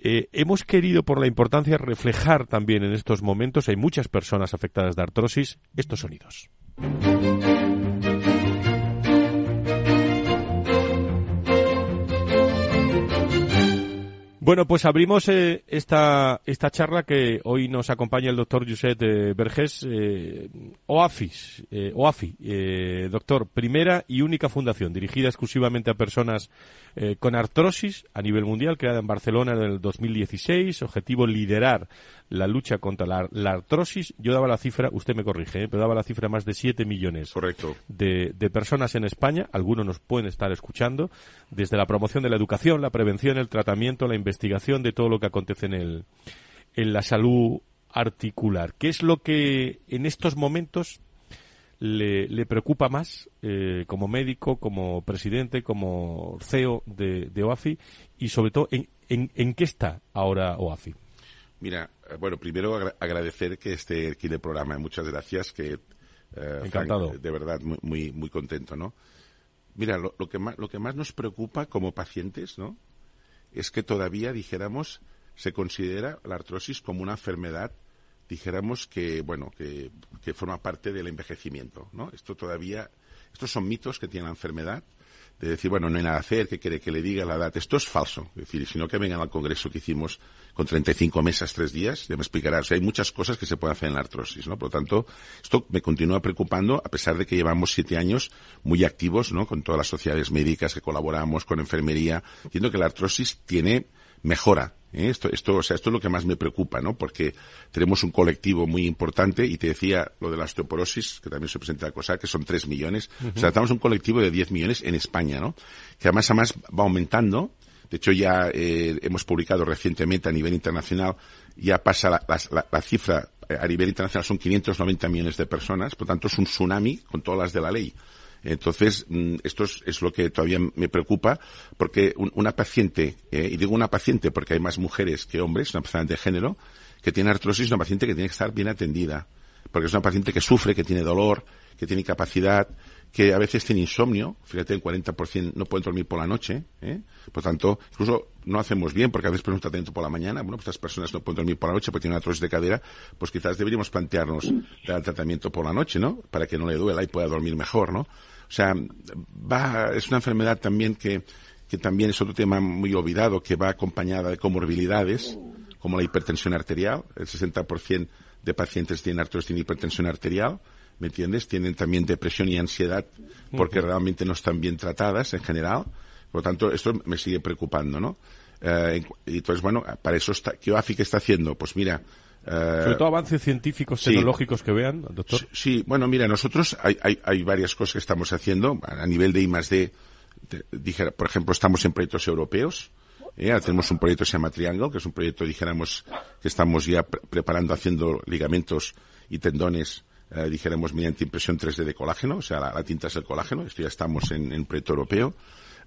Eh, hemos querido, por la importancia, reflejar también en estos momentos, hay muchas personas afectadas de artrosis, estos sonidos. Bueno, pues abrimos eh, esta, esta charla que hoy nos acompaña el doctor Josep eh, Vergés, eh, OAFIS, OAFI, doctor, primera y única fundación dirigida exclusivamente a personas con artrosis a nivel mundial, creada en Barcelona en el 2016, objetivo liderar la lucha contra la, artrosis. Yo daba la cifra, usted me corrige, pero daba la cifra más de 7 millones Correcto. De, de personas en España, algunos nos pueden estar escuchando, desde la promoción de la educación, la prevención, el tratamiento, la investigación, investigación de todo lo que acontece en, el, en la salud articular. ¿Qué es lo que en estos momentos le, le preocupa más eh, como médico, como presidente, como CEO de, de OAFI y sobre todo en, en, qué está ahora OAFI? Mira, eh, bueno, primero agradecer que esté aquí en el programa. Muchas gracias, que eh, Encantado. de verdad muy, muy, muy contento, ¿no? Mira, lo, lo, que más, lo que más nos preocupa como pacientes, ¿no? es que todavía, dijéramos, se considera la artrosis como una enfermedad, dijéramos que, bueno, que, que forma parte del envejecimiento, ¿no? Esto todavía, estos son mitos que tiene la enfermedad, de decir, bueno, no hay nada a hacer, que quiere que le diga la edad. Esto es falso. Es decir, sino que vengan al congreso que hicimos con 35 mesas, tres días, ya me explicará. O sea, hay muchas cosas que se pueden hacer en la artrosis, ¿no? Por lo tanto, esto me continúa preocupando, a pesar de que llevamos siete años muy activos, ¿no? Con todas las sociedades médicas que colaboramos, con enfermería, diciendo que la artrosis tiene mejora. ¿eh? Esto, esto, o sea, esto es lo que más me preocupa, ¿no? Porque tenemos un colectivo muy importante y te decía lo de la osteoporosis, que también se presenta la cosa, que son 3 millones. O sea, estamos un colectivo de 10 millones en España, ¿no? Que además, además va aumentando. De hecho, ya eh, hemos publicado recientemente a nivel internacional, ya pasa la, la, la cifra eh, a nivel internacional son 590 millones de personas, por tanto es un tsunami con todas las de la ley. Entonces, mm, esto es, lo que todavía me preocupa, porque una paciente, eh, y digo una paciente porque hay más mujeres que hombres, una paciente de género, que tiene artrosis, es una paciente que tiene que estar bien atendida, porque es una paciente que sufre, que tiene dolor, que tiene incapacidad, que a veces tiene insomnio, fíjate, en 40% no pueden dormir por la noche, ¿eh? por tanto, incluso no hacemos bien, porque a veces ponemos un tratamiento por la mañana, bueno, pues estas personas no pueden dormir por la noche porque tienen una artrosis de cadera, pues quizás deberíamos plantearnos dar tratamiento por la noche, ¿no? Para que no le duela y pueda dormir mejor, ¿no? O sea, va, es una enfermedad también que, que también es otro tema muy olvidado, que va acompañada de comorbilidades, como la hipertensión arterial. El 60% de pacientes tienen artrosis tienen hipertensión arterial, ¿me entiendes? Tienen también depresión y ansiedad porque realmente no están bien tratadas en general. Por lo tanto, esto me sigue preocupando, ¿no? Eh, y entonces, bueno, para eso está, ¿qué OAFI está haciendo? Pues mira, Sobre todo avances científicos, tecnológicos que vean, doctor. Sí, bueno, mira, nosotros hay, hay, hay, varias cosas que estamos haciendo a nivel de I más D. Dije, por ejemplo, estamos en proyectos europeos. Eh, tenemos un proyecto que se llama Triangle, que es un proyecto, dijéramos, que estamos ya preparando, haciendo ligamentos y tendones, eh, dijéramos, mediante impresión 3D de colágeno, o sea, la, tinta es el colágeno. Esto ya estamos en, en proyecto europeo.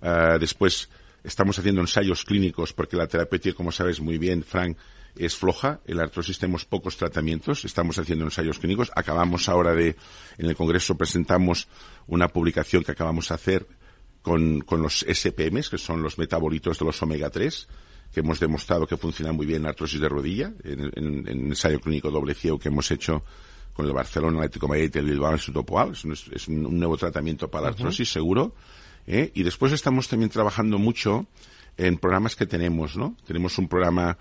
Eh, después, estamos haciendo ensayos clínicos, porque la terapia, como sabes muy bien, Frank, es floja, el artrosis tenemos pocos tratamientos, estamos haciendo ensayos clínicos, acabamos ahora de, en el Congreso presentamos una publicación que acabamos de hacer con, con los SPMs, que son los metabolitos de los omega 3, que hemos demostrado que funcionan muy bien en artrosis de rodilla, en, el ensayo clínico doble ciego que hemos hecho con el Barcelona, Atlético de Madrid y el Bilbao Instituto Poal. Es, un, nuevo tratamiento para la artrosis, seguro. ¿eh? Y después estamos también trabajando mucho en programas que tenemos, ¿no? Tenemos un programa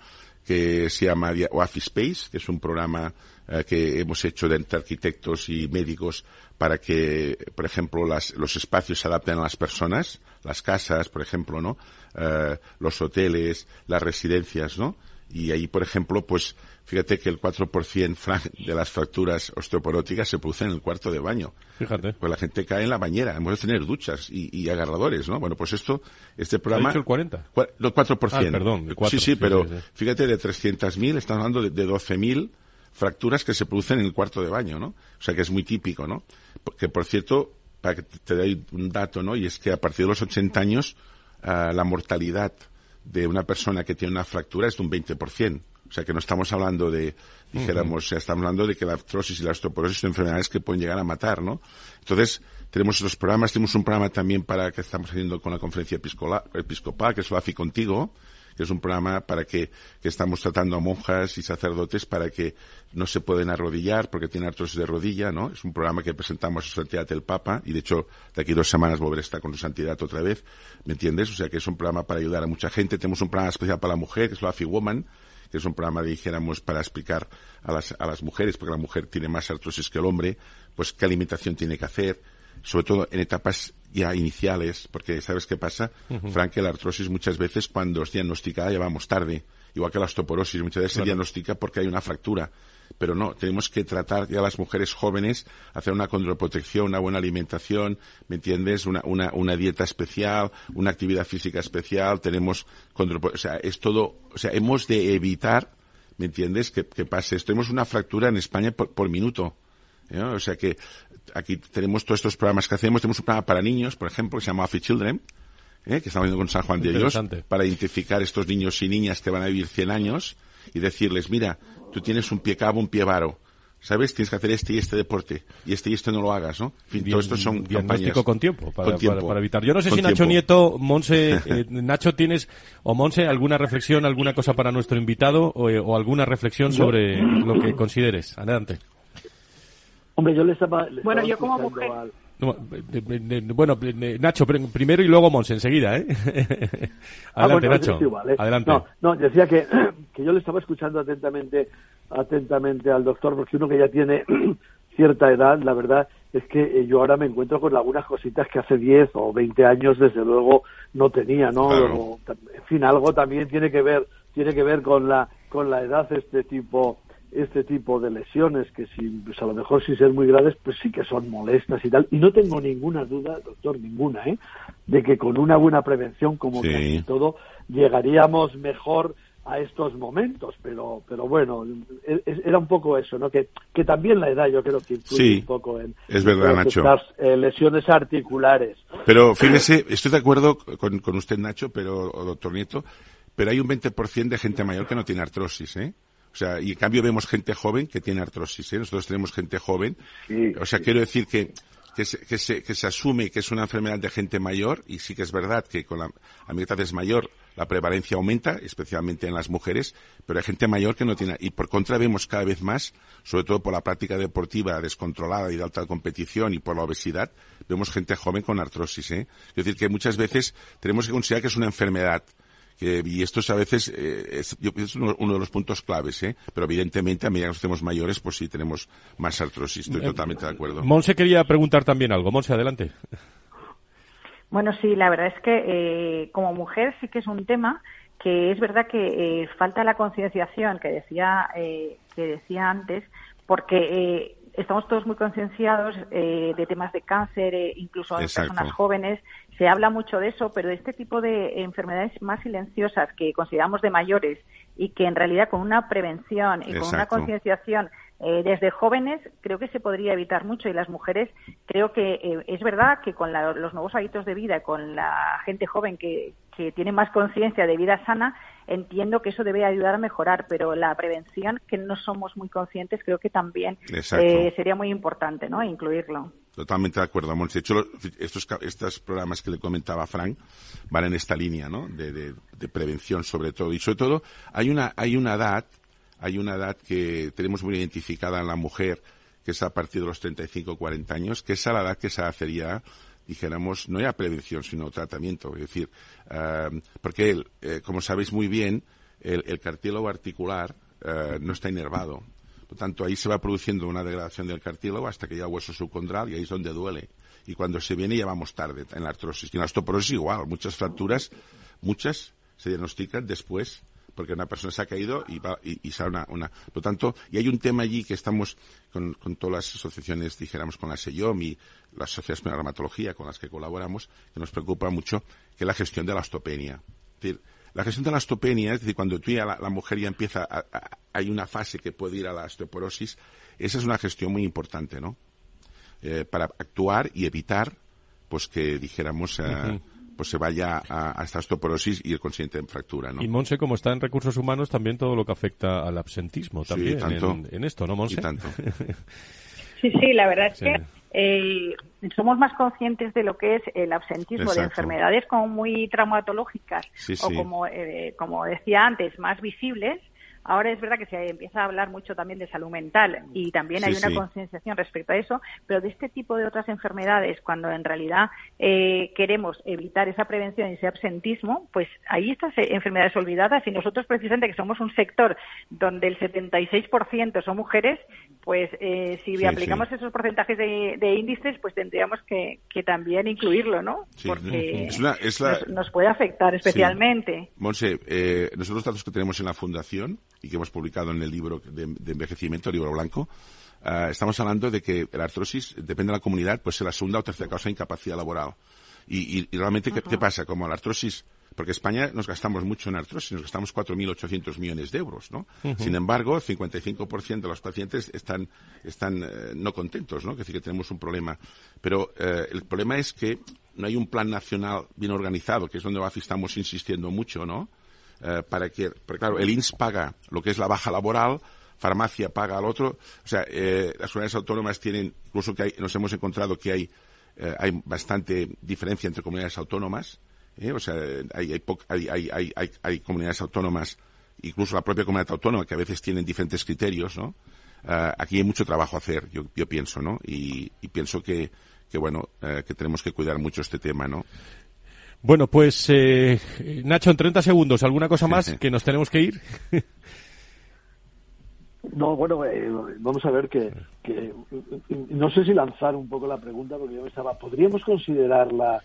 que se llama Office Space, que es un programa eh, que hemos hecho de entre arquitectos y médicos para que, por ejemplo, las, los espacios se adapten a las personas, las casas, por ejemplo, ¿no? Eh, los hoteles, las residencias, ¿no? Y ahí, por ejemplo, pues Fíjate que el 4% de las fracturas osteoporóticas se producen en el cuarto de baño. Fíjate. Pues la gente cae en la bañera. Hemos de tener duchas y, agarradores, ¿no? Bueno, pues esto, este programa... ¿Ha dicho el 40? el 4%. Ah, perdón, el 4. Sí, sí, pero fíjate, de 300.000 estamos hablando de, de 12.000 fracturas que se producen en el cuarto de baño, ¿no? O sea que es muy típico, ¿no? Que, por cierto, para que te dé un dato, ¿no? Y es que a partir de los 80 años, uh, la mortalidad de una persona que tiene una fractura es de un 20%. O sea que no estamos hablando de, dijéramos, estamos hablando de que la artrosis y la osteoporosis son enfermedades que pueden llegar a matar, ¿no? Entonces, tenemos esos programas, tenemos un programa también para que estamos haciendo con la conferencia episcopal, que es AFI Contigo, que es un programa para que, que estamos tratando a monjas y sacerdotes para que no se pueden arrodillar porque tienen artrosis de rodilla, ¿no? Es un programa que presentamos a su santidad el Papa y de hecho de aquí dos semanas volverá a estar con su santidad otra vez, ¿me entiendes? O sea que es un programa para ayudar a mucha gente. Tenemos un programa especial para la mujer, que es la AFI Woman, es un programa, dijéramos, para explicar a las, a las mujeres, porque la mujer tiene más artrosis que el hombre, pues qué alimentación tiene que hacer, sobre todo en etapas ya iniciales, porque ¿sabes qué pasa? Frank, que la artrosis muchas veces cuando es diagnosticada ya vamos tarde, igual que la osteoporosis, muchas veces se diagnostica porque hay una fractura pero no, tenemos que tratar ya a las mujeres jóvenes, hacer una contraprotección, una buena alimentación, ¿me entiendes? Una, una, una dieta especial, una actividad física especial, tenemos, o sea, es todo, o sea, hemos de evitar, ¿me entiendes? Que, que pase esto. Tenemos una fractura en España por, por minuto. O sea que aquí tenemos todos estos programas que hacemos. Tenemos un programa para niños, por ejemplo, que se llama Afi Children, ¿eh? que estamos viendo con San Juan de Dios, para identificar estos niños y niñas que van a vivir 100 años y decirles, mira, tú tienes un pie cabo, un pie varo. ¿Sabes? Tienes que hacer este y este deporte. Y este y este no lo hagas, ¿no? En fin, todo esto son diagnóstico con tiempo para, Para, evitar. Yo no sé si Nacho Nieto, Monse, eh, Nacho, ¿tienes, o Monse, alguna reflexión, alguna cosa para nuestro invitado o, eh, alguna reflexión sobre lo que consideres? Adelante. Hombre, yo le estaba... bueno, yo como mujer... bueno, Nacho primero y luego Monse enseguida, ¿eh? Ah, Adelante, Nacho. Adelante. No, no, decía que, que yo le estaba escuchando atentamente atentamente al doctor, porque uno que ya tiene cierta edad, la verdad es que eh, yo ahora me encuentro con algunas cositas que hace 10 o 20 años desde luego no tenía, ¿no? en fin, algo también tiene que ver tiene que ver con la con la edad este tipo este tipo de lesiones que si pues a lo mejor sin ser muy graves pues sí que son molestas y tal y no tengo ninguna duda doctor ninguna eh de que con una buena prevención como casi todo llegaríamos mejor a estos momentos, pero pero bueno, era un poco eso, ¿no? Que, que también la edad yo creo que influye un poco en, es verdad, Nacho. las eh, lesiones articulares. Pero fíjese, estoy de acuerdo con, con usted, Nacho, pero, o doctor Nieto, pero hay un 20% de gente mayor que no tiene artrosis, ¿eh? O sea, y en cambio vemos gente joven que tiene artrosis, ¿eh? Nosotros tenemos gente joven. o sea, quiero decir que que se, que, se, que se asume que es una enfermedad de gente mayor, y sí que es verdad que con la, a es mayor, la prevalencia aumenta, especialmente en las mujeres, pero hay gente mayor que no tiene, y por contra vemos cada vez más, sobre todo por la práctica deportiva descontrolada y de alta competición y por la obesidad, vemos gente joven con artrosis, ¿eh? Es decir, que muchas veces tenemos que considerar que es una enfermedad, y esto es a veces eh, es, uno, de los puntos claves, ¿eh? pero evidentemente a medida que nos hacemos mayores, pues sí tenemos más artrosis. Estoy eh, totalmente de acuerdo. Monse quería preguntar también algo. Monse, adelante. Bueno, sí, la verdad es que eh, como mujer sí que es un tema que es verdad que eh, falta la concienciación que decía que decía antes, porque estamos todos muy concienciados de temas de cáncer, incluso en personas jóvenes, se habla mucho de eso, pero este tipo de enfermedades más silenciosas que consideramos de mayores y que en realidad con una prevención y con una concienciación eh, desde jóvenes creo que se podría evitar mucho y las mujeres creo que eh, es verdad que con los nuevos hábitos de vida, con la gente joven que, que tiene más conciencia de vida sana, entiendo que eso debe ayudar a mejorar, pero la prevención, que no somos muy conscientes, creo que también eh, sería muy importante, ¿no? Incluirlo. Totalmente de acuerdo, De hecho, estos, estos programas que le comentaba Frank van en esta línea, ¿no? De, prevención, sobre todo. Y sobre todo, hay una, hay una edad hay una edad que tenemos muy identificada en la mujer, que es a partir de los 35 o 40 años, que es a la edad que se hacería dijéramos, no ya prevención, sino tratamiento. Es decir, eh, porque él, eh, como sabéis muy bien, el, cartílago articular eh, no está inervado. Por tanto, ahí se va produciendo una degradación del cartílago hasta que llega al hueso subcondral y ahí es donde duele. Y cuando se viene ya vamos tarde en la artrosis. Y en la osteoporosis igual, muchas fracturas, muchas se diagnostican después porque una persona se ha caído y, va, y, sale una, Por lo tanto, y hay un tema allí que estamos con, todas las asociaciones, dijéramos, con la SEIOM y las sociedades de reumatología con las que colaboramos, que nos preocupa mucho, que es la gestión de la osteopenia. Es decir, la gestión de la osteopenia, es decir, cuando tú ya la, mujer ya empieza, hay una fase que puede ir a la osteoporosis, esa es una gestión muy importante, ¿no? Eh, para actuar y evitar, pues que dijéramos, eh, pues se vaya a, esta osteoporosis y el consiguiente en fractura, ¿no? Y Monse, como está en recursos humanos, también todo lo que afecta al absentismo también en, esto, ¿no, Monse? tanto. sí, sí, la verdad es que eh, somos más conscientes de lo que es el absentismo de enfermedades como muy traumatológicas o como, eh, como decía antes, más visibles Ahora es verdad que se empieza a hablar mucho también de salud mental y también hay una concienciación respecto a eso, pero de este tipo de otras enfermedades, cuando en realidad eh, queremos evitar esa prevención y ese absentismo, pues ahí estas enfermedades olvidadas y nosotros precisamente que somos un sector donde el 76% son mujeres, pues eh, si aplicamos esos porcentajes de, índices, pues tendríamos que, también incluirlo, ¿no? Porque nos, puede afectar especialmente. Monse, eh, nosotros los datos que tenemos en la Fundación y que hemos publicado en el libro de, envejecimiento, el libro blanco, ah, estamos hablando de que la artrosis, depende de la comunidad, pues es la segunda o tercera causa de incapacidad laboral. Y, realmente, ¿qué, pasa? Como la artrosis, porque en España nos gastamos mucho en artrosis, nos gastamos 4.800 millones de euros, ¿no? Sin embargo, el 55% de los pacientes están, están eh, no contentos, ¿no? Es decir, que tenemos un problema. Pero eh, el problema es que no hay un plan nacional bien organizado, que es donde estamos insistiendo mucho, ¿no? Eh, para que, porque claro, el INS paga lo que es la baja laboral, farmacia paga al otro, o sea, eh, las comunidades autónomas tienen, incluso que nos hemos encontrado que hay, eh, hay bastante diferencia entre comunidades autónomas, o sea, hay, hay, hay, hay, hay, comunidades autónomas, incluso la propia comunidad autónoma, que a veces tienen diferentes criterios, ¿no? aquí hay mucho trabajo a hacer, yo, yo pienso, ¿no? Y, pienso que, que bueno, que tenemos que cuidar mucho este tema, ¿no? Bueno, pues eh, Nacho, en 30 segundos, ¿alguna cosa más que nos tenemos que ir? No, bueno, eh, vamos a ver que, que, no sé si lanzar un poco la pregunta porque yo me estaba, ¿podríamos considerar la,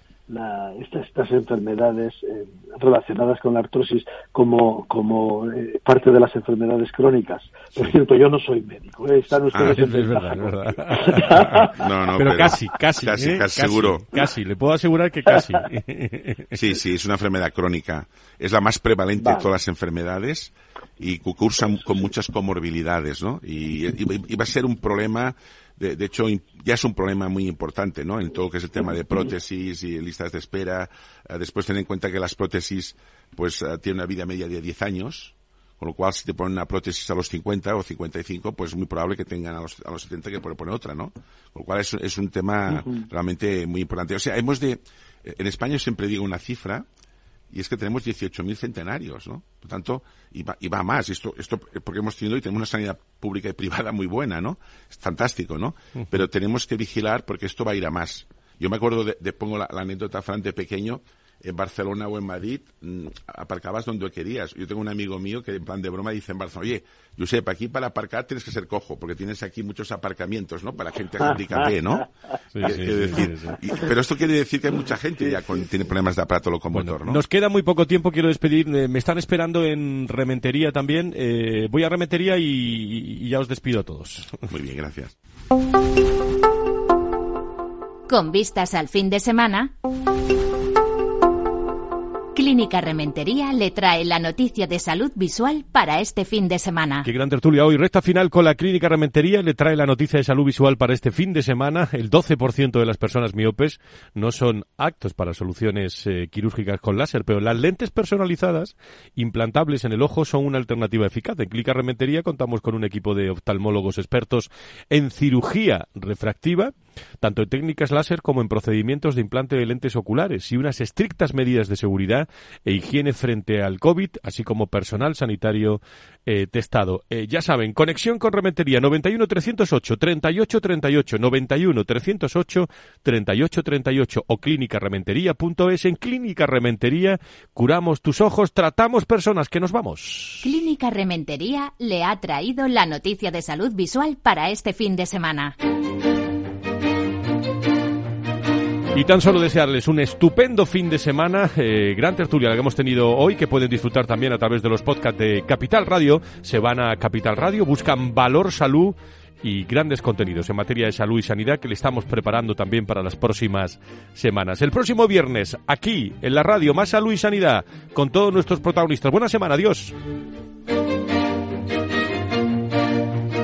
estas, enfermedades eh, relacionadas con la artrosis como, como eh, parte de las enfermedades crónicas. Por cierto, yo no soy médico, ¿eh? están ustedes ah, en verdad, no, no, pero, casi, casi, casi, casi, seguro. Casi, le puedo asegurar que casi. sí, sí, es una enfermedad crónica. Es la más prevalente de todas las enfermedades y cursan con muchas comorbilidades, ¿no? Y, y, va a ser un problema de, hecho, ya es un problema muy importante, ¿no? En todo lo que es el tema de prótesis y listas de espera. Eh, después ten en cuenta que las prótesis, pues, eh, tienen una vida media de 10 años. Con lo cual, si te ponen una prótesis a los 50 o 55, pues es muy probable que tengan a los, a los 70 que poner otra, ¿no? Con lo cual es, es un tema realmente muy importante. O sea, hemos de, en España siempre digo una cifra, y es que tenemos 18.000 centenarios, ¿no? Por tanto, y va, y va más, esto, esto porque hemos tenido y tenemos una sanidad pública y privada muy buena, ¿no? Es fantástico, ¿no? Pero tenemos que vigilar porque esto va a ir a más. Yo me acuerdo de, pongo la, la anécdota, Fran, de pequeño, en Barcelona o en Madrid, mm, aparcabas donde querías. Yo tengo un amigo mío que en plan de broma dice en Barcelona, oye, Josep, aquí para aparcar tienes que ser cojo, porque tienes aquí muchos aparcamientos, ¿no? Para gente handicapé, ¿no? pero esto quiere decir que hay mucha gente ya con, tiene problemas de aparato locomotor, ¿no? Nos queda muy poco tiempo, quiero despedir. Eh, me están esperando en Rementería también. Eh, voy a Rementería y ya os despido a todos. Muy bien, gracias. Con vistas al fin de semana. Clínica Rementería le trae la noticia de salud visual para este fin de semana. Qué gran tertulia hoy. Recta final con la Clínica Rementería le trae la noticia de salud visual para este fin de semana. El 12% de las personas miopes no son actos para soluciones eh, quirúrgicas con láser, pero las lentes personalizadas implantables en el ojo son una alternativa eficaz. En Clínica Rementería contamos con un equipo de oftalmólogos expertos en cirugía refractiva tanto en técnicas láser como en procedimientos de implante de lentes oculares y unas estrictas medidas de seguridad e higiene frente al COVID, así como personal sanitario eh, testado. Eh, ya saben, conexión con Rementería 91 308 38 38 91 308 38 38 o clínicarementería.es. En Clínica Rementería curamos tus ojos, tratamos personas que nos vamos. Clínica Rementería le ha traído la noticia de salud visual para este fin de semana. Y tan solo desearles un estupendo fin de semana, eh, gran tertulia la que hemos tenido hoy, que pueden disfrutar también a través de los podcasts de Capital Radio. Se van a Capital Radio, buscan Valor Salud y grandes contenidos en materia de salud y sanidad que le estamos preparando también para las próximas semanas. El próximo viernes, aquí en la radio, más salud y sanidad, con todos nuestros protagonistas. Buena semana, adiós.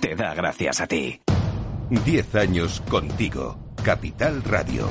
te da gracias a ti. Diez años contigo. Capital Radio.